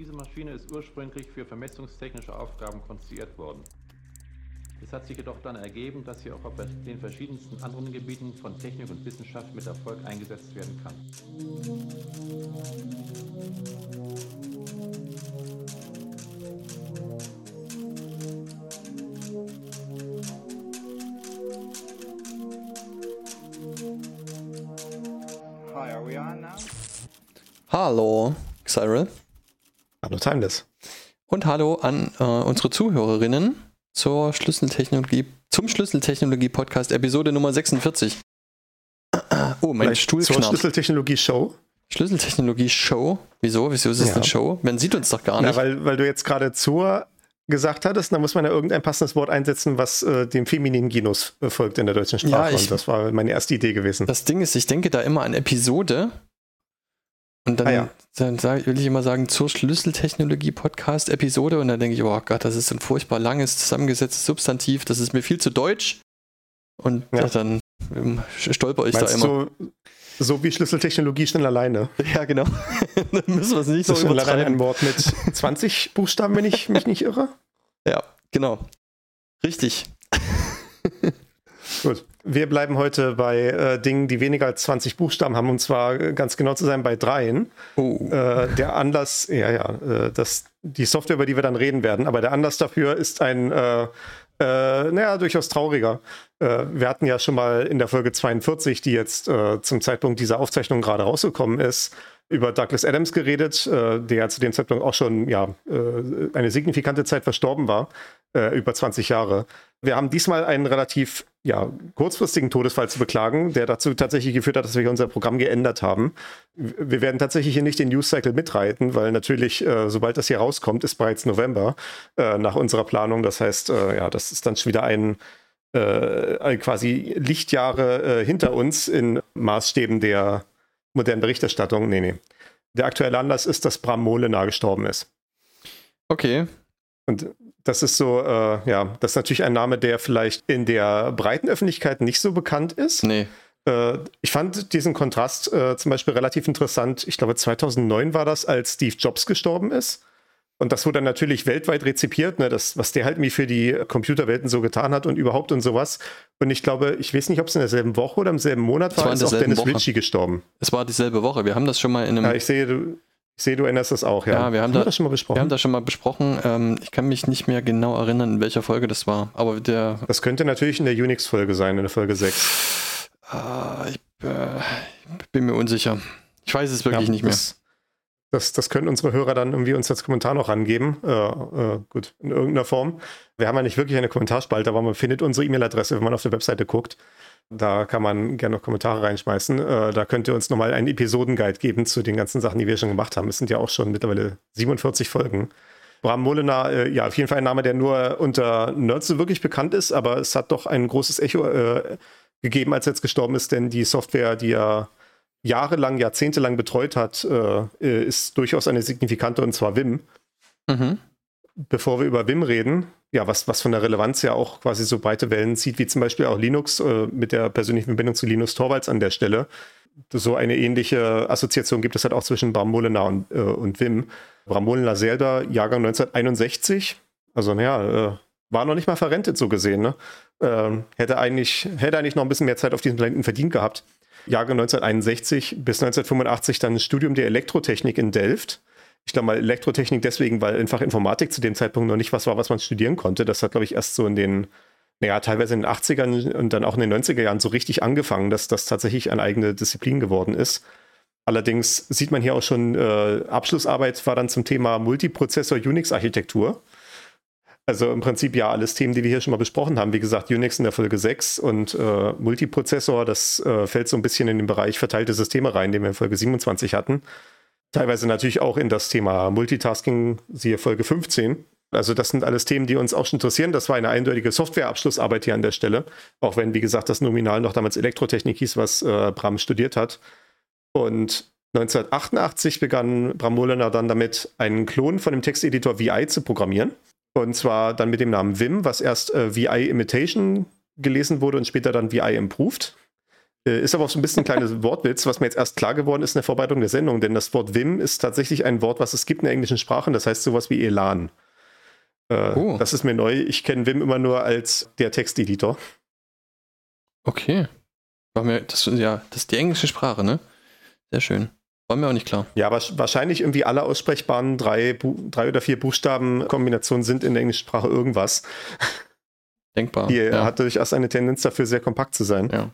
Diese Maschine ist ursprünglich für vermessungstechnische Aufgaben konstruiert worden. Es hat sich jedoch dann ergeben, dass sie auch auf den verschiedensten anderen Gebieten von Technik und Wissenschaft mit Erfolg eingesetzt werden kann. Hi, are we on now? Hallo, Cyril. Timeless. Und hallo an äh, unsere Zuhörerinnen zur Schlüsseltechnologie, zum Schlüsseltechnologie-Podcast, Episode Nummer 46. Oh, mein Vielleicht Stuhl zur knarrt. Schlüsseltechnologie-Show. Schlüsseltechnologie-Show? Wieso? Wieso ist es Ja. eine Show? Man sieht uns doch gar Ja, nicht. weil, weil du jetzt gerade zur gesagt hattest, dann muss man ja irgendein passendes Wort einsetzen, was äh, dem femininen Genus äh, folgt in der deutschen Sprache. Ja, ich- Und das war meine erste Idee gewesen. das Ding ist, ich denke da immer an Episode. Und dann, Ah, ja. dann sag, will ich immer sagen, zur Schlüsseltechnologie-Podcast-Episode. Und dann denke ich, oh Gott, das ist ein furchtbar langes, zusammengesetztes Substantiv. Das ist mir viel zu deutsch. Und Ja. dann ähm, stolper ich Meinst da immer. so, so wie Schlüsseltechnologie schnell alleine? Ja, genau. dann müssen wir es nicht so schon alleine ein Wort mit 20 Buchstaben, wenn ich mich nicht irre. Ja, genau. Richtig. Gut. Wir bleiben heute bei äh, Dingen, die weniger als 20 Buchstaben haben, und zwar äh, ganz genau zu sein bei dreien. Oh. Äh, der Anlass, ja, ja, äh, das, die Software, über die wir dann reden werden, aber der Anlass dafür ist ein, äh, äh, naja, durchaus trauriger. Wir hatten ja schon mal in der Folge 42, die jetzt zum Zeitpunkt dieser Aufzeichnung gerade rausgekommen ist, über Douglas Adams geredet, äh, der zu dem Zeitpunkt auch schon ja, äh, eine signifikante Zeit verstorben war, äh, über 20 Jahre. Wir haben diesmal einen relativ ja, kurzfristigen Todesfall zu beklagen, der dazu tatsächlich geführt hat, dass wir unser Programm geändert haben. Wir werden tatsächlich hier nicht den News Cycle mitreiten, weil natürlich, äh, sobald das hier rauskommt, ist bereits November äh, nach unserer Planung. Das heißt, äh, ja, das ist dann schon wieder ein, äh, quasi Lichtjahre hinter uns in Maßstäben der modernen Berichterstattung. Nee, nee. Der aktuelle Anlass ist, dass Bram Molenaar gestorben ist. Okay. Und das ist so, äh, ja, das ist natürlich ein Name, der vielleicht in der breiten Öffentlichkeit nicht so bekannt ist. Nee. Äh, ich fand diesen Kontrast äh, zum Beispiel relativ interessant. Ich glaube, 2009 war das, als Steve Jobs gestorben ist. Und das wurde dann natürlich weltweit rezipiert, ne, das, was der halt mir für die Computerwelten so getan hat und überhaupt und sowas. Und ich glaube, ich weiß nicht, ob es in derselben Woche oder im selben Monat war, war ist auch Dennis Woche. Ritchie gestorben. Es war dieselbe Woche. Wir haben das schon mal in einem. Ja, ich sehe, du, ich sehe, du erinnerst das auch, ja. Ja, wir haben da- das schon mal besprochen. wir haben das schon mal besprochen. Ähm, ich kann mich nicht mehr genau erinnern, in welcher Folge das war. Aber der. das könnte natürlich in der Unix-Folge sein, in der Folge 6. Ah, ich, äh, ich bin mir unsicher. Ich weiß es wirklich Ja, nicht mehr. Das, das, das können unsere Hörer dann irgendwie uns als Kommentar noch angeben. Äh, äh, gut, in irgendeiner Form. Wir haben ja nicht wirklich eine Kommentarspalte, aber man findet unsere E-Mail-Adresse, wenn man auf der Webseite guckt. Da kann man gerne noch Kommentare reinschmeißen. Äh, da könnt ihr uns nochmal einen Episodenguide geben zu den ganzen Sachen, die wir schon gemacht haben. Es sind ja auch schon mittlerweile 47 Folgen. Bram Molenaar, äh, ja, auf jeden Fall ein Name, der nur unter Nerds so wirklich bekannt ist, aber es hat doch ein großes Echo äh, gegeben, als er jetzt gestorben ist, denn die Software, die er jahrelang, jahrzehntelang betreut hat, äh, äh, ist durchaus eine signifikante, und zwar Vim. Mhm. Bevor wir über Vim reden, ja, was, was von der Relevanz ja auch quasi so breite Wellen zieht, wie zum Beispiel auch Linux äh, mit der persönlichen Verbindung zu Linus Torvalds an der Stelle. So eine ähnliche Assoziation gibt es halt auch zwischen Bram Molenaar und, äh, und Vim. Bram Molenaar selber, Jahrgang 1961, also naja, äh, war noch nicht mal verrentet so gesehen. Ne? Ähm, hätte, eigentlich, hätte eigentlich noch ein bisschen mehr Zeit auf diesem Planeten verdient gehabt. Jahrgang 1961 bis 1985 dann ein Studium der Elektrotechnik in Delft. Ich glaube mal Elektrotechnik deswegen, weil einfach Informatik zu dem Zeitpunkt noch nicht was war, was man studieren konnte. Das hat, glaube ich, erst so in den, naja, teilweise in den 80ern und dann auch in den 90er Jahren so richtig angefangen, dass das tatsächlich eine eigene Disziplin geworden ist. Allerdings sieht man hier auch schon, äh, Abschlussarbeit war dann zum Thema Multiprozessor-Unix-Architektur. Also im Prinzip ja alles Themen, die wir hier schon mal besprochen haben. Wie gesagt, Unix in der Folge 6 und äh, Multiprozessor, das äh, fällt so ein bisschen in den Bereich verteilte Systeme rein, den wir in Folge 27 hatten. Teilweise natürlich auch in das Thema Multitasking, siehe Folge 15. Also das sind alles Themen, die uns auch schon interessieren. Das war eine eindeutige Softwareabschlussarbeit hier an der Stelle. Auch wenn, wie gesagt, das Nominal noch damals Elektrotechnik hieß, was äh, Bram studiert hat. Und 1988 begann Bram Molenaar dann damit, einen Klon von dem Texteditor VI zu programmieren. Und zwar dann mit dem Namen Vim, was erst äh, VI Imitation gelesen wurde und später dann VI Improved. Äh, Ist aber auch so ein bisschen ein kleines Wortwitz, was mir jetzt erst klar geworden ist in der Vorbereitung der Sendung, denn das Wort Vim ist tatsächlich ein Wort, was es gibt in der englischen Sprache, das heißt sowas wie Elan. Äh, Oh. Das ist mir neu. Ich kenne Vim immer nur als der Texteditor. Okay. War mir, das, ja, das ist die englische Sprache, ne? Sehr schön. War mir auch nicht klar. Ja, aber wahrscheinlich irgendwie alle aussprechbaren drei, drei oder vier Buchstaben-Kombinationen sind in der englischen Sprache irgendwas. Denkbar. Die ja. hat durchaus eine Tendenz dafür, sehr kompakt zu sein. Ja.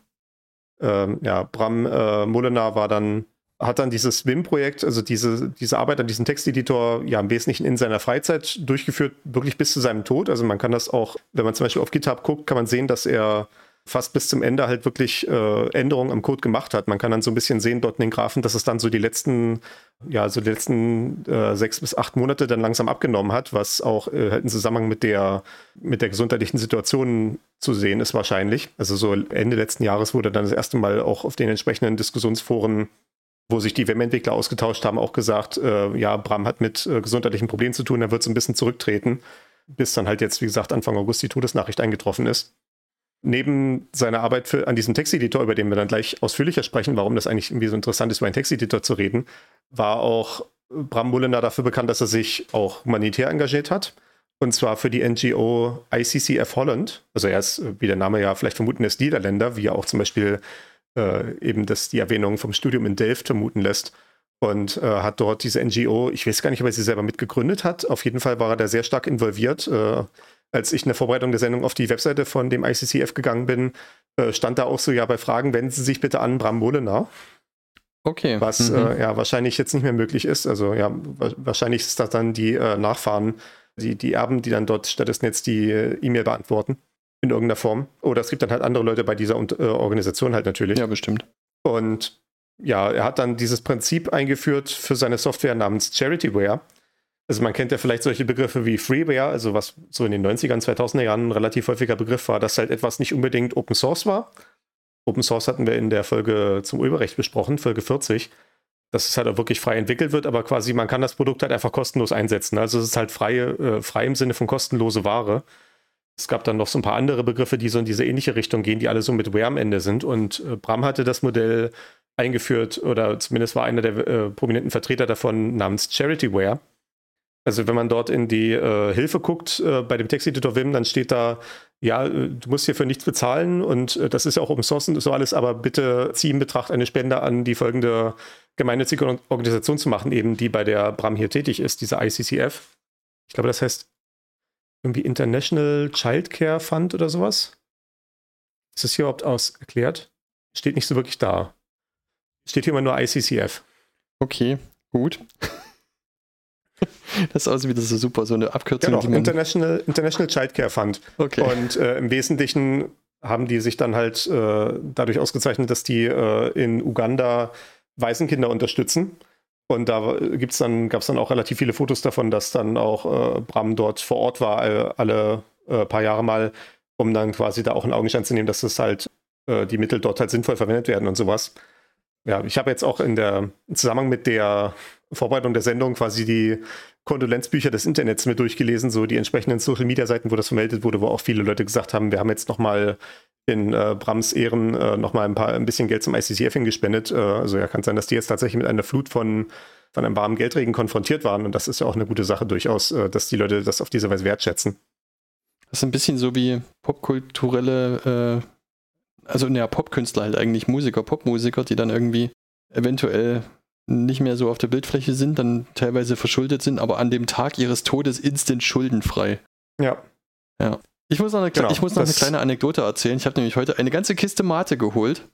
Ähm, ja, Bram äh, Molenaar war dann, hat dann dieses Wim-Projekt, also diese, diese Arbeit an diesem Texteditor, ja im Wesentlichen in seiner Freizeit durchgeführt, wirklich bis zu seinem Tod. Also man kann das auch, wenn man zum Beispiel auf GitHub guckt, kann man sehen, dass er fast bis zum Ende halt wirklich äh, Änderungen am Code gemacht hat. Man kann dann so ein bisschen sehen dort in den Graphen, dass es dann so die letzten, ja, so die letzten äh, sechs bis acht Monate dann langsam abgenommen hat, was auch äh, halt im Zusammenhang mit der, mit der gesundheitlichen Situation zu sehen ist wahrscheinlich. Also so Ende letzten Jahres wurde dann das erste Mal auch auf den entsprechenden Diskussionsforen wo sich die WEM-Entwickler ausgetauscht haben, auch gesagt, äh, ja, Bram hat mit äh, gesundheitlichen Problemen zu tun, er wird so ein bisschen zurücktreten, bis dann halt jetzt, wie gesagt, Anfang August die Todesnachricht eingetroffen ist neben seiner Arbeit für, an diesem Texteditor, über den wir dann gleich ausführlicher sprechen, warum das eigentlich irgendwie so interessant ist, über einen Texteditor zu reden, war auch Bram Mullener dafür bekannt, dass er sich auch humanitär engagiert hat. Und zwar für die NGO ICCF Holland. Also er ist, wie der Name ja vielleicht vermuten lässt, Niederländer, wie er auch zum Beispiel äh, eben das, die Erwähnung vom Studium in Delft vermuten lässt. Und äh, hat dort diese NGO, ich weiß gar nicht, ob er sie selber mitgegründet hat. Auf jeden Fall war er da sehr stark involviert. Äh, als ich in der Vorbereitung der Sendung auf die Webseite von dem ICCF gegangen bin, äh, stand da auch so, ja, bei Fragen wenden Sie sich bitte an Bram Molenaar, Okay. was Mhm. äh, ja wahrscheinlich jetzt nicht mehr möglich ist. Also ja, wa wahrscheinlich ist das dann die äh, Nachfahren, die, die Erben, die dann dort stattdessen jetzt die äh, E-Mail beantworten in irgendeiner Form. Oder es gibt dann halt andere Leute bei dieser äh, Organisation halt natürlich. ja, bestimmt. Und ja, er hat dann dieses Prinzip eingeführt für seine Software namens Charityware. Also man kennt ja vielleicht solche Begriffe wie Freeware, also was so in den 90ern, 2000er Jahren ein relativ häufiger Begriff war, dass halt etwas nicht unbedingt Open Source war. Open Source hatten wir in der Folge zum Urheberrecht besprochen, Folge 40, dass es halt auch wirklich frei entwickelt wird, aber quasi man kann das Produkt halt einfach kostenlos einsetzen. Also es ist halt freie, äh, frei im Sinne von kostenlose Ware. Es gab dann noch so ein paar andere Begriffe, die so in diese ähnliche Richtung gehen, die alle so mit Ware am Ende sind. Und äh, Bram hatte das Modell eingeführt oder zumindest war einer der äh, prominenten Vertreter davon namens Charityware. Also wenn man dort in die äh, Hilfe guckt äh, bei dem Texteditor Vim, dann steht da, ja, äh, du musst hier für nichts bezahlen und äh, das ist ja auch Source und so alles, aber bitte zieh in Betracht eine Spende an die folgende gemeinnützige Organisation zu machen, eben die bei der Bram hier tätig ist, diese ICCF. Ich glaube, das heißt irgendwie International Child Care Fund oder sowas. Ist das hier überhaupt aus erklärt? Steht nicht so wirklich da. Steht hier immer nur ICCF. Okay, gut. Das ist also wieder so super, so eine Abkürzung. Genau, International, International Child Care Fund. okay. Und äh, im Wesentlichen haben die sich dann halt äh, dadurch ausgezeichnet, dass die äh, in Uganda Waisenkinder unterstützen. Und da gibt's dann, gab es dann auch relativ viele Fotos davon, dass dann auch äh, Bram dort vor Ort war, alle, alle äh, paar Jahre mal, um dann quasi da auch in Augenschein zu nehmen, dass das halt äh, die Mittel dort halt sinnvoll verwendet werden und sowas. Ja, ich habe jetzt auch in der im Zusammenhang mit der Vorbereitung der Sendung quasi die Kondolenzbücher des Internets mir durchgelesen, so die entsprechenden Social Media Seiten, wo das vermeldet wurde, wo auch viele Leute gesagt haben, wir haben jetzt nochmal in äh, Brams Ehren äh, nochmal ein paar ein bisschen Geld zum ICCF hingespendet. Äh, also ja, kann sein, dass die jetzt tatsächlich mit einer Flut von, von einem warmen Geldregen konfrontiert waren. Und das ist ja auch eine gute Sache durchaus, äh, dass die Leute das auf diese Weise wertschätzen. Das ist ein bisschen so wie popkulturelle, äh, also naja, Popkünstler halt eigentlich, Musiker, Popmusiker, die dann irgendwie eventuell nicht mehr so auf der Bildfläche sind, dann teilweise verschuldet sind, aber an dem Tag ihres Todes instant schuldenfrei. Ja. Ich muss noch eine, Genau, ich muss noch eine kleine Anekdote erzählen. Ich habe nämlich heute eine ganze Kiste Mate geholt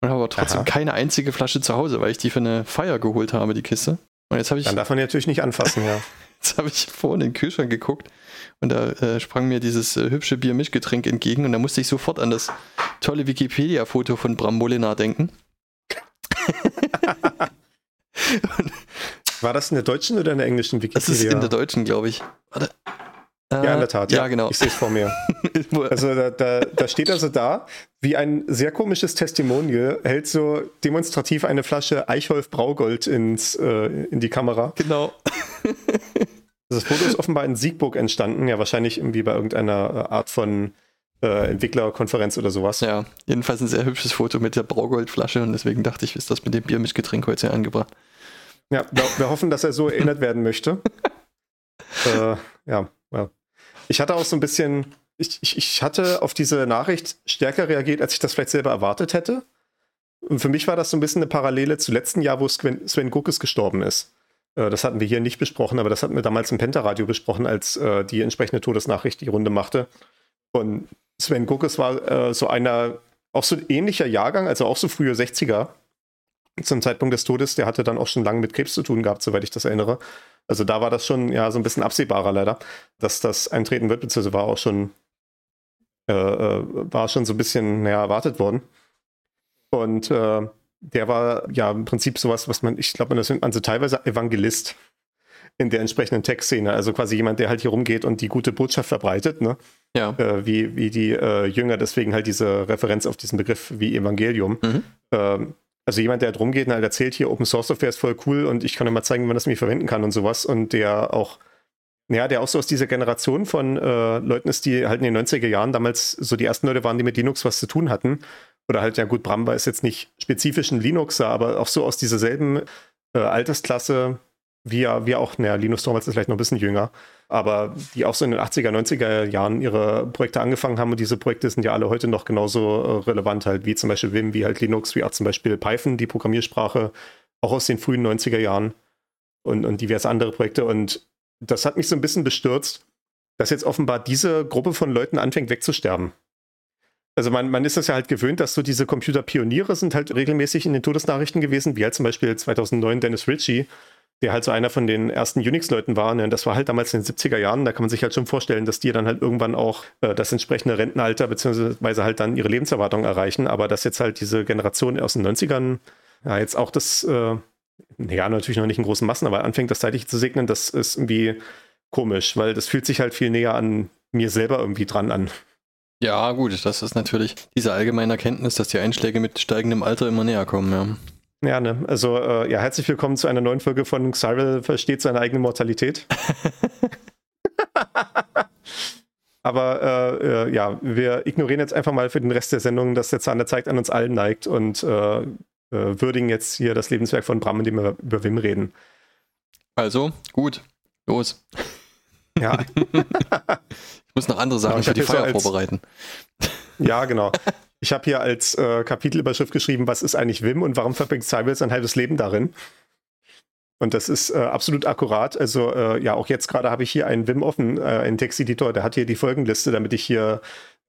und habe aber trotzdem Aha. keine einzige Flasche zu Hause, weil ich die für eine Feier geholt habe, die Kiste. Und jetzt habe ich, Dann darf man die natürlich nicht anfassen, ja. jetzt habe ich vorhin in den Kühlschrank geguckt und da äh, sprang mir dieses äh, hübsche Bier-Mischgetränk entgegen und da musste ich sofort an das tolle Wikipedia-Foto von Bram Molinar denken. War das in der deutschen oder in der englischen Das Wikipedia? ist in der deutschen, glaube ich. Warte. Äh, ja, in der Tat. Ja, genau. Ich sehe es vor mir. Also da, da, da steht also da, wie ein sehr komisches Testimonial, hält so demonstrativ eine Flasche Eichholf Braugold ins, äh, in die Kamera. genau. Das Foto ist offenbar in Siegburg entstanden, ja wahrscheinlich irgendwie bei irgendeiner äh, Art von äh, Entwicklerkonferenz oder sowas. Ja, jedenfalls ein sehr hübsches Foto mit der Braugoldflasche und deswegen dachte ich, ist das mit dem Biermischgetränk heute sehr angebracht. Ja, wir, wir hoffen, dass er so erinnert werden möchte. äh, ja, well. Ich hatte auch so ein bisschen, ich, ich, ich hatte auf diese Nachricht stärker reagiert, als ich das vielleicht selber erwartet hätte. Und für mich war das so ein bisschen eine Parallele zu letzten Jahr, wo Sven, Sven Guckes gestorben ist. Äh, das hatten wir hier nicht besprochen, aber das hatten wir damals im Pentaradio besprochen, als äh, die entsprechende Todesnachricht die Runde machte. Und Sven Guckes war äh, so einer, auch so ähnlicher Jahrgang, also auch so frühe 60er zum Zeitpunkt des Todes. Der hatte dann auch schon lange mit Krebs zu tun gehabt, soweit ich das erinnere. Also da war das schon ja so ein bisschen absehbarer leider, dass das eintreten wird, beziehungsweise war auch schon, äh, äh war schon so ein bisschen naja, erwartet worden. Und äh, der war ja im Prinzip sowas, was man, ich glaube, man das nennt man so teilweise Evangelist in der entsprechenden Textszene. Also quasi jemand, der halt hier rumgeht und die gute Botschaft verbreitet, ne? Ja. Äh, wie, wie die äh, Jünger, deswegen halt diese Referenz auf diesen Begriff wie Evangelium. Mhm. Ähm, also jemand, der halt rumgeht und halt erzählt, hier Open Source Software ist voll cool und ich kann dir mal zeigen, wie man das irgendwie verwenden kann und sowas. Und der auch, ja, der auch so aus dieser Generation von äh, Leuten ist, die halt in den 90er Jahren damals so die ersten Leute waren, die mit Linux was zu tun hatten. Oder halt, ja gut, Bramba ist jetzt nicht spezifisch ein Linuxer, aber auch so aus dieser selben äh, Altersklasse, wie wie auch, naja, Linus Torvalds ist vielleicht noch ein bisschen jünger, aber die auch so in den 80er, 90er Jahren ihre Projekte angefangen haben und diese Projekte sind ja alle heute noch genauso äh, relevant halt, wie zum Beispiel Vim, wie halt Linux, wie auch zum Beispiel Python, die Programmiersprache, auch aus den frühen 90er Jahren und, und diverse andere Projekte und das hat mich so ein bisschen bestürzt, dass jetzt offenbar diese Gruppe von Leuten anfängt wegzusterben. Also man, man ist das ja halt gewöhnt, dass so diese Computerpioniere sind halt regelmäßig in den Todesnachrichten gewesen, wie halt zum Beispiel 2009 Dennis Ritchie, der halt so einer von den ersten Unix-Leuten war. Ne? Das war halt damals in den 70er Jahren. Da kann man sich halt schon vorstellen, dass die dann halt irgendwann auch äh, das entsprechende Rentenalter beziehungsweise halt dann ihre Lebenserwartung erreichen. Aber dass jetzt halt diese Generation aus den 90ern ja jetzt auch das, äh, ja natürlich noch nicht in großen Massen, aber anfängt das zeitlich zu segnen, das ist irgendwie komisch, weil das fühlt sich halt viel näher an mir selber irgendwie dran an. Ja, gut, das ist natürlich diese allgemeine Erkenntnis, dass die Einschläge mit steigendem Alter immer näher kommen, ja. Ja, ne? Also, äh, ja, herzlich willkommen zu einer neuen Folge von Cyril versteht seine eigene Mortalität. Aber äh, äh, ja, wir ignorieren jetzt einfach mal für den Rest der Sendung, dass der Zahn der Zeit an uns allen neigt und äh, äh, würdigen jetzt hier das Lebenswerk von Bram, indem wir über Wim reden. Also, gut, los. Ja. ich muss noch andere Sachen ja, für die Feier so vorbereiten. Ja, genau. Ich habe hier als äh, Kapitelüberschrift geschrieben, was ist eigentlich Wim und warum verbringt Cybers sein halbes Leben darin? Und das ist äh, absolut akkurat. Also äh, ja, auch jetzt gerade habe ich hier einen Wim offen, äh, einen Texteditor, der hat hier die Folgenliste, damit ich hier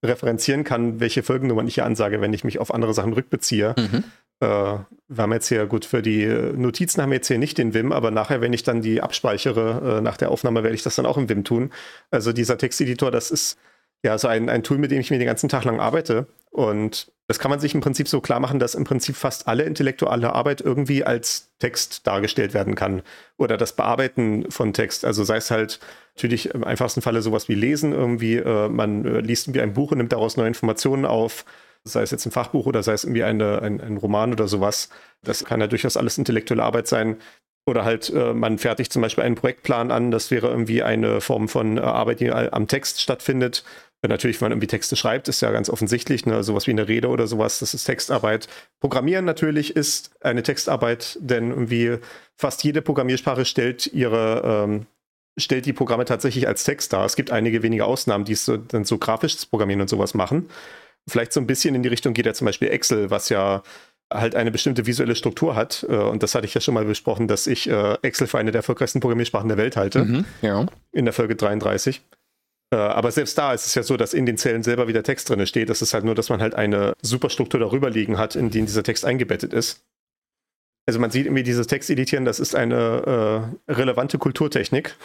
referenzieren kann, welche Folgennummern ich hier ansage, wenn ich mich auf andere Sachen rückbeziehe. Mhm. Äh, wir haben jetzt hier, gut, für die Notizen haben wir jetzt hier nicht den Wim, aber nachher, wenn ich dann die abspeichere, äh, nach der Aufnahme werde ich das dann auch im Wim tun. Also dieser Texteditor, das ist ja so ein, ein Tool, mit dem ich mir den ganzen Tag lang arbeite. Und das kann man sich im Prinzip so klar machen, dass im Prinzip fast alle intellektuelle Arbeit irgendwie als Text dargestellt werden kann. Oder das Bearbeiten von Text. Also sei es halt natürlich im einfachsten Falle sowas wie Lesen irgendwie. Äh, man äh, liest irgendwie ein Buch und nimmt daraus neue Informationen auf. Sei es jetzt ein Fachbuch oder sei es irgendwie eine, ein, ein Roman oder sowas. Das kann ja durchaus alles intellektuelle Arbeit sein. Oder halt, äh, man fertigt zum Beispiel einen Projektplan an. Das wäre irgendwie eine Form von äh, Arbeit, die am Text stattfindet. Natürlich, wenn man irgendwie Texte schreibt, ist ja ganz offensichtlich, ne, sowas wie eine Rede oder sowas, das ist Textarbeit. Programmieren natürlich ist eine Textarbeit, denn irgendwie fast jede Programmiersprache stellt ihre, ähm, stellt die Programme tatsächlich als Text dar. Es gibt einige wenige Ausnahmen, die es so, dann so grafisches Programmieren und sowas machen. Vielleicht so ein bisschen in die Richtung geht ja zum Beispiel Excel, was ja halt eine bestimmte visuelle Struktur hat. Äh, und das hatte ich ja schon mal besprochen, dass ich äh, Excel für eine der erfolgreichsten Programmiersprachen der Welt halte. Mhm, ja. In der Folge 33. Äh, aber selbst da ist es ja so, dass in den Zellen selber wieder Text drin steht. Das ist halt nur, dass man halt eine Superstruktur darüber liegen hat, in die dieser Text eingebettet ist. Also man sieht irgendwie dieses Texteditieren, das ist eine äh, relevante Kulturtechnik.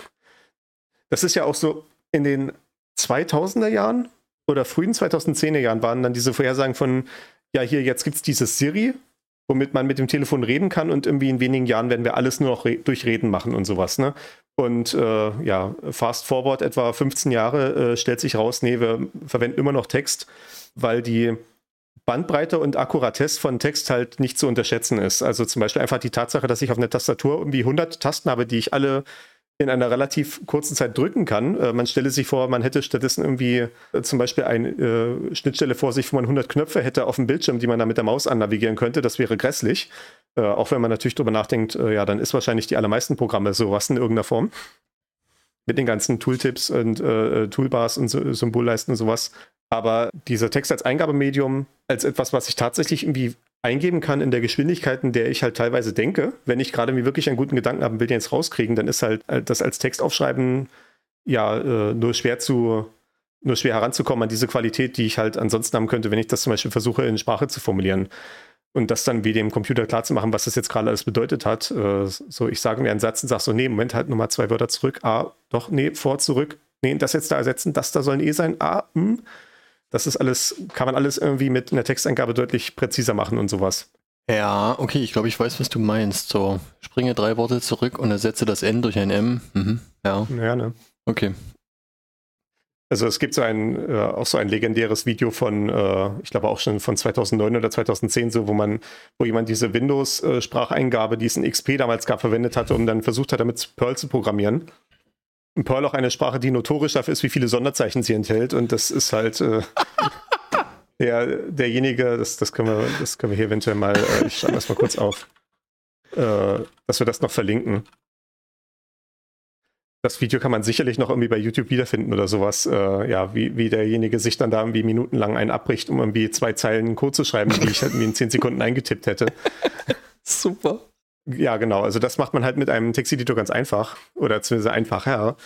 Das ist ja auch so in den 2000er Jahren oder frühen 2010er Jahren waren dann diese Vorhersagen von, ja hier, jetzt gibt es dieses Siri, womit man mit dem Telefon reden kann und irgendwie in wenigen Jahren werden wir alles nur noch durch Reden machen und sowas. Ne? Und äh, ja, fast forward etwa 15 Jahre äh, stellt sich raus, nee, wir verwenden immer noch Text, weil die Bandbreite und Akkuratesse von Text halt nicht zu unterschätzen ist. Also zum Beispiel einfach die Tatsache, dass ich auf einer Tastatur irgendwie 100 Tasten habe, die ich alle in einer relativ kurzen Zeit drücken kann. Äh, man stelle sich vor, man hätte stattdessen irgendwie äh, zum Beispiel eine äh, Schnittstelle vor sich, wo man 100 Knöpfe hätte auf dem Bildschirm, die man dann mit der Maus annavigieren könnte. Das wäre grässlich. Äh, auch wenn man natürlich darüber nachdenkt, äh, ja, dann ist wahrscheinlich die allermeisten Programme sowas in irgendeiner Form. Mit den ganzen Tooltips und äh, Toolbars und so, Symbolleisten und sowas. Aber dieser Text als Eingabemedium, als etwas, was ich tatsächlich irgendwie eingeben kann in der Geschwindigkeit, in der ich halt teilweise denke. Wenn ich gerade mir wirklich einen guten Gedanken habe, will den jetzt rauskriegen, dann ist halt äh, das als Text aufschreiben ja äh, nur schwer zu nur schwer heranzukommen an diese Qualität, die ich halt ansonsten haben könnte, wenn ich das zum Beispiel versuche in Sprache zu formulieren und das dann wie dem Computer klar zu machen, was das jetzt gerade alles bedeutet hat. Äh, so, ich sage mir einen Satz und sage so, nee, Moment, halt nochmal zwei Wörter zurück. Ah, doch, nee, vor, zurück. Nee, das jetzt da ersetzen, das da soll ein E sein. Ah, hm. Das ist alles, kann man alles irgendwie mit einer Texteingabe deutlich präziser machen und sowas. Ja, okay, ich glaube, ich weiß, was du meinst. So, springe drei Worte zurück und ersetze das N durch ein M. Mhm. Ja. Ja, ne? Okay. Also es gibt so ein, äh, auch so ein legendäres Video von, äh, ich glaube auch schon von 2009 oder 2010, so wo man, wo jemand diese Windows-Spracheingabe, die es in XP damals gab, verwendet hatte, um dann versucht hat, damit Perl zu programmieren. Perl auch eine Sprache, die notorisch dafür ist, wie viele Sonderzeichen sie enthält. Und das ist halt äh, der, derjenige, das, das, können wir, das können wir hier eventuell mal, äh, ich schreibe das mal kurz auf, äh, dass wir das noch verlinken. Das Video kann man sicherlich noch irgendwie bei YouTube wiederfinden oder sowas. Äh, ja, wie, wie derjenige sich dann da irgendwie minutenlang einen abbricht, um irgendwie zwei Zeilen Code zu schreiben, die ich halt irgendwie in zehn Sekunden eingetippt hätte. Super. Ja, genau. Also das macht man halt mit einem Texteditor ganz einfach oder zumindest einfacher.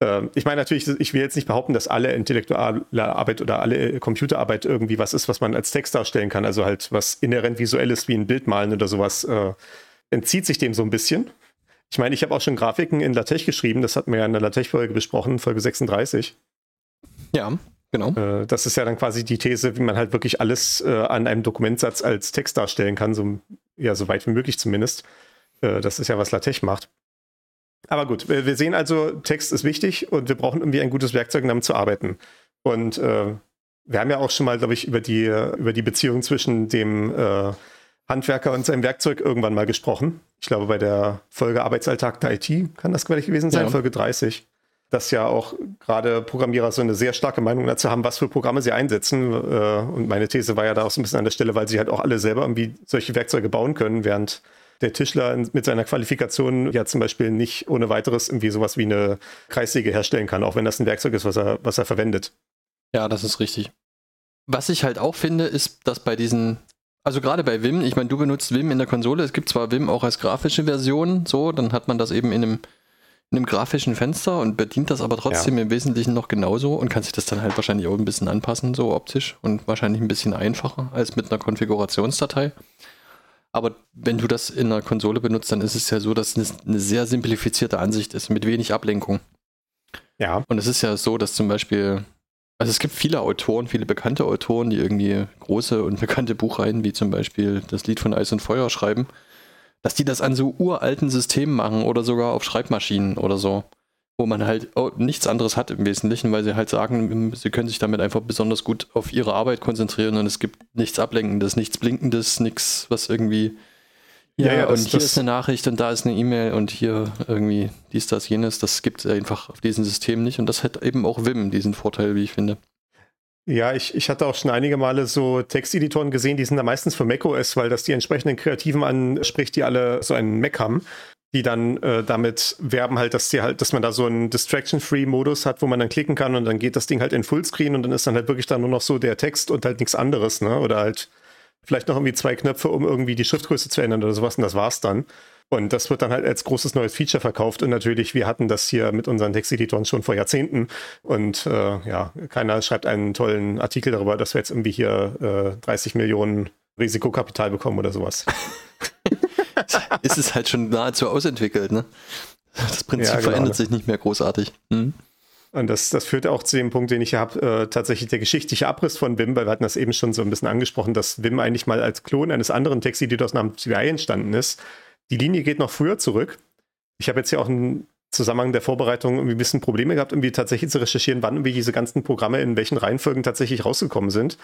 Ähm, ich meine natürlich, ich will jetzt nicht behaupten, dass alle intellektuelle Arbeit oder alle Computerarbeit irgendwie was ist, was man als Text darstellen kann. Also halt was inhärent visuelles wie ein Bild malen oder sowas äh, entzieht sich dem so ein bisschen. Ich meine, ich habe auch schon Grafiken in LaTeX geschrieben. Das hatten wir ja in der LaTeX-Folge besprochen, Folge 36. Ja, genau. Äh, das ist ja dann quasi die These, wie man halt wirklich alles äh, an einem Dokumentsatz als Text darstellen kann, so, ja, so weit wie möglich zumindest. Äh, das ist ja, was LaTeX macht. Aber gut, wir sehen also, Text ist wichtig und wir brauchen irgendwie ein gutes Werkzeug, um damit zu arbeiten. Und äh, wir haben ja auch schon mal, glaube ich, über die, über die Beziehung zwischen dem äh, Handwerker und seinem Werkzeug irgendwann mal gesprochen. Ich glaube, bei der Folge Arbeitsalltag der IT kann das gleich gewesen sein, ja. Folge 30. Dass ja auch gerade Programmierer so eine sehr starke Meinung dazu haben, was für Programme sie einsetzen. Äh, und meine These war ja da auch so ein bisschen an der Stelle, weil sie halt auch alle selber irgendwie solche Werkzeuge bauen können, während der Tischler mit seiner Qualifikation ja zum Beispiel nicht ohne weiteres irgendwie sowas wie eine Kreissäge herstellen kann, auch wenn das ein Werkzeug ist, was er, was er verwendet. Ja, das ist richtig. Was ich halt auch finde, ist, dass bei diesen, also gerade bei Vim, ich meine, du benutzt Vim in der Konsole, es gibt zwar Vim auch als grafische Version, so, dann hat man das eben in einem, in einem grafischen Fenster und bedient das aber trotzdem ja. im Wesentlichen noch genauso und kann sich das dann halt wahrscheinlich auch ein bisschen anpassen, so optisch und wahrscheinlich ein bisschen einfacher als mit einer Konfigurationsdatei. Aber wenn du das in einer Konsole benutzt, dann ist es ja so, dass es eine sehr simplifizierte Ansicht ist, mit wenig Ablenkung. Ja. Und es ist ja so, dass zum Beispiel, also es gibt viele Autoren, viele bekannte Autoren, die irgendwie große und bekannte Buchreihen, wie zum Beispiel das Lied von Eis und Feuer schreiben, dass die das an so uralten Systemen machen oder sogar auf Schreibmaschinen oder so wo man halt nichts anderes hat im Wesentlichen, weil sie halt sagen, sie können sich damit einfach besonders gut auf ihre Arbeit konzentrieren und es gibt nichts Ablenkendes, nichts Blinkendes, nichts, was irgendwie. Ja, ja, ja und hier ist eine Nachricht und da ist eine E-Mail und hier irgendwie dies, das, jenes. Das gibt es einfach auf diesem System nicht und das hat eben auch Vim diesen Vorteil, wie ich finde. Ja, ich, ich hatte auch schon einige Male so Texteditoren gesehen, die sind da meistens für macOS, weil das die entsprechenden Kreativen anspricht, die alle so einen Mac haben die dann äh, damit werben halt, dass sie halt, dass man da so einen Distraction-Free-Modus hat, wo man dann klicken kann und dann geht das Ding halt in Fullscreen und dann ist dann halt wirklich dann nur noch so der Text und halt nichts anderes, ne? Oder halt vielleicht noch irgendwie zwei Knöpfe, um irgendwie die Schriftgröße zu ändern oder sowas und das war's dann. Und das wird dann halt als großes neues Feature verkauft. Und natürlich, wir hatten das hier mit unseren Texteditoren schon vor Jahrzehnten. Und äh, ja, keiner schreibt einen tollen Artikel darüber, dass wir jetzt irgendwie hier äh, 30 Millionen Risikokapital bekommen oder sowas. ist es halt schon nahezu ausentwickelt, ne? Das Prinzip ja, genau. verändert sich nicht mehr großartig. Mhm. Und das, das führt auch zu dem Punkt, den ich hier habe, äh, tatsächlich der geschichtliche Abriss von Wim, weil wir hatten das eben schon so ein bisschen angesprochen, dass Wim eigentlich mal als Klon eines anderen Texteditors namens CVI entstanden ist. Die Linie geht noch früher zurück. Ich habe jetzt hier auch einen Zusammenhang der Vorbereitung irgendwie ein bisschen Probleme gehabt, irgendwie tatsächlich zu recherchieren, wann irgendwie diese ganzen Programme in welchen Reihenfolgen tatsächlich rausgekommen sind.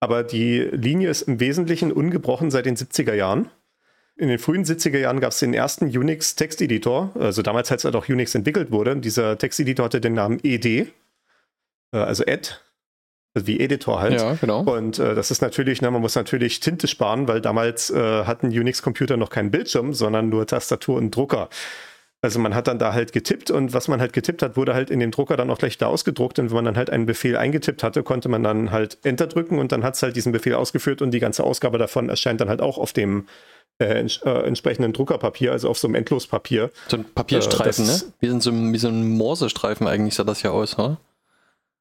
Aber die Linie ist im Wesentlichen ungebrochen seit den 70er Jahren. In den frühen 70er Jahren gab es den ersten Unix-Texteditor, also damals, als halt auch Unix entwickelt wurde. Dieser Texteditor hatte den Namen ED, äh, also Ed, also wie Editor halt. Ja, genau. Und äh, das ist natürlich, ne, man muss natürlich Tinte sparen, weil damals äh, hatten Unix-Computer noch keinen Bildschirm, sondern nur Tastatur und Drucker. Also man hat dann da halt getippt und was man halt getippt hat, wurde halt in dem Drucker dann auch gleich da ausgedruckt und wenn man dann halt einen Befehl eingetippt hatte, konnte man dann halt Enter drücken und dann hat es halt diesen Befehl ausgeführt und die ganze Ausgabe davon erscheint dann halt auch auf dem ents äh, entsprechenden Druckerpapier, also auf so einem Endlospapier. So ein Papierstreifen, Äh, ne? Wie, so, ein- wie so ein Morsestreifen eigentlich sah das ja aus, oder?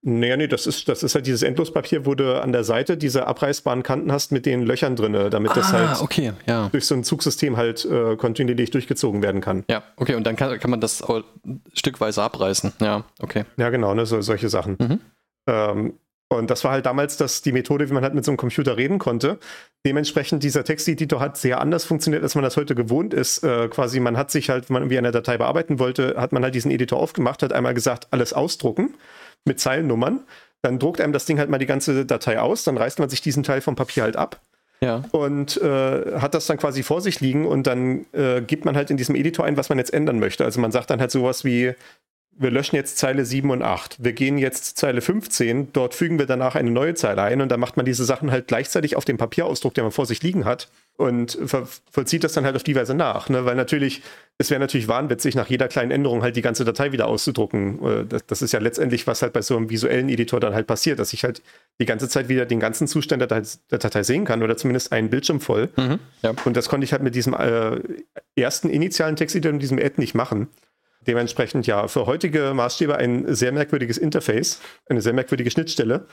Naja, nee, das ist, das ist halt dieses Endlospapier, wo du an der Seite diese abreißbaren Kanten hast mit den Löchern drin, damit das halt Ah, okay, ja. durch so ein Zugsystem halt äh, kontinuierlich durchgezogen werden kann. Ja, okay, und dann kann, kann man das auch stückweise abreißen. Ja, okay. Ja, genau, ne, so, solche Sachen. Mhm. Ähm, und das war halt damals das, die Methode, wie man halt mit so einem Computer reden konnte. Dementsprechend, dieser Texteditor hat sehr anders funktioniert, als man das heute gewohnt ist. Äh, quasi, man hat sich halt, wenn man irgendwie eine Datei bearbeiten wollte, hat man halt diesen Editor aufgemacht, hat einmal gesagt, alles ausdrucken mit Zeilennummern. Dann druckt einem das Ding halt mal die ganze Datei aus, dann reißt man sich diesen Teil vom Papier halt ab Ja. und äh, hat das dann quasi vor sich liegen und dann äh, gibt man halt in diesem Editor ein, was man jetzt ändern möchte. Also man sagt dann halt sowas wie, wir löschen jetzt Zeile 7 und 8. Wir gehen jetzt Zeile 15, dort fügen wir danach eine neue Zeile ein und dann macht man diese Sachen halt gleichzeitig auf dem Papierausdruck, den man vor sich liegen hat und ver vollzieht das dann halt auf die Weise nach. Ne? Weil natürlich, es wäre natürlich wahnwitzig, nach jeder kleinen Änderung halt die ganze Datei wieder auszudrucken. Äh, Das, das ist ja letztendlich, was halt bei so einem visuellen Editor dann halt passiert, dass ich halt die ganze Zeit wieder den ganzen Zustand der, Datei- der Datei sehen kann oder zumindest einen Bildschirm voll. Mhm. Ja. Und das konnte ich halt mit diesem äh, ersten initialen Texteditor und diesem Add nicht machen. Dementsprechend ja, für heutige Maßstäbe ein sehr merkwürdiges Interface, eine sehr merkwürdige Schnittstelle.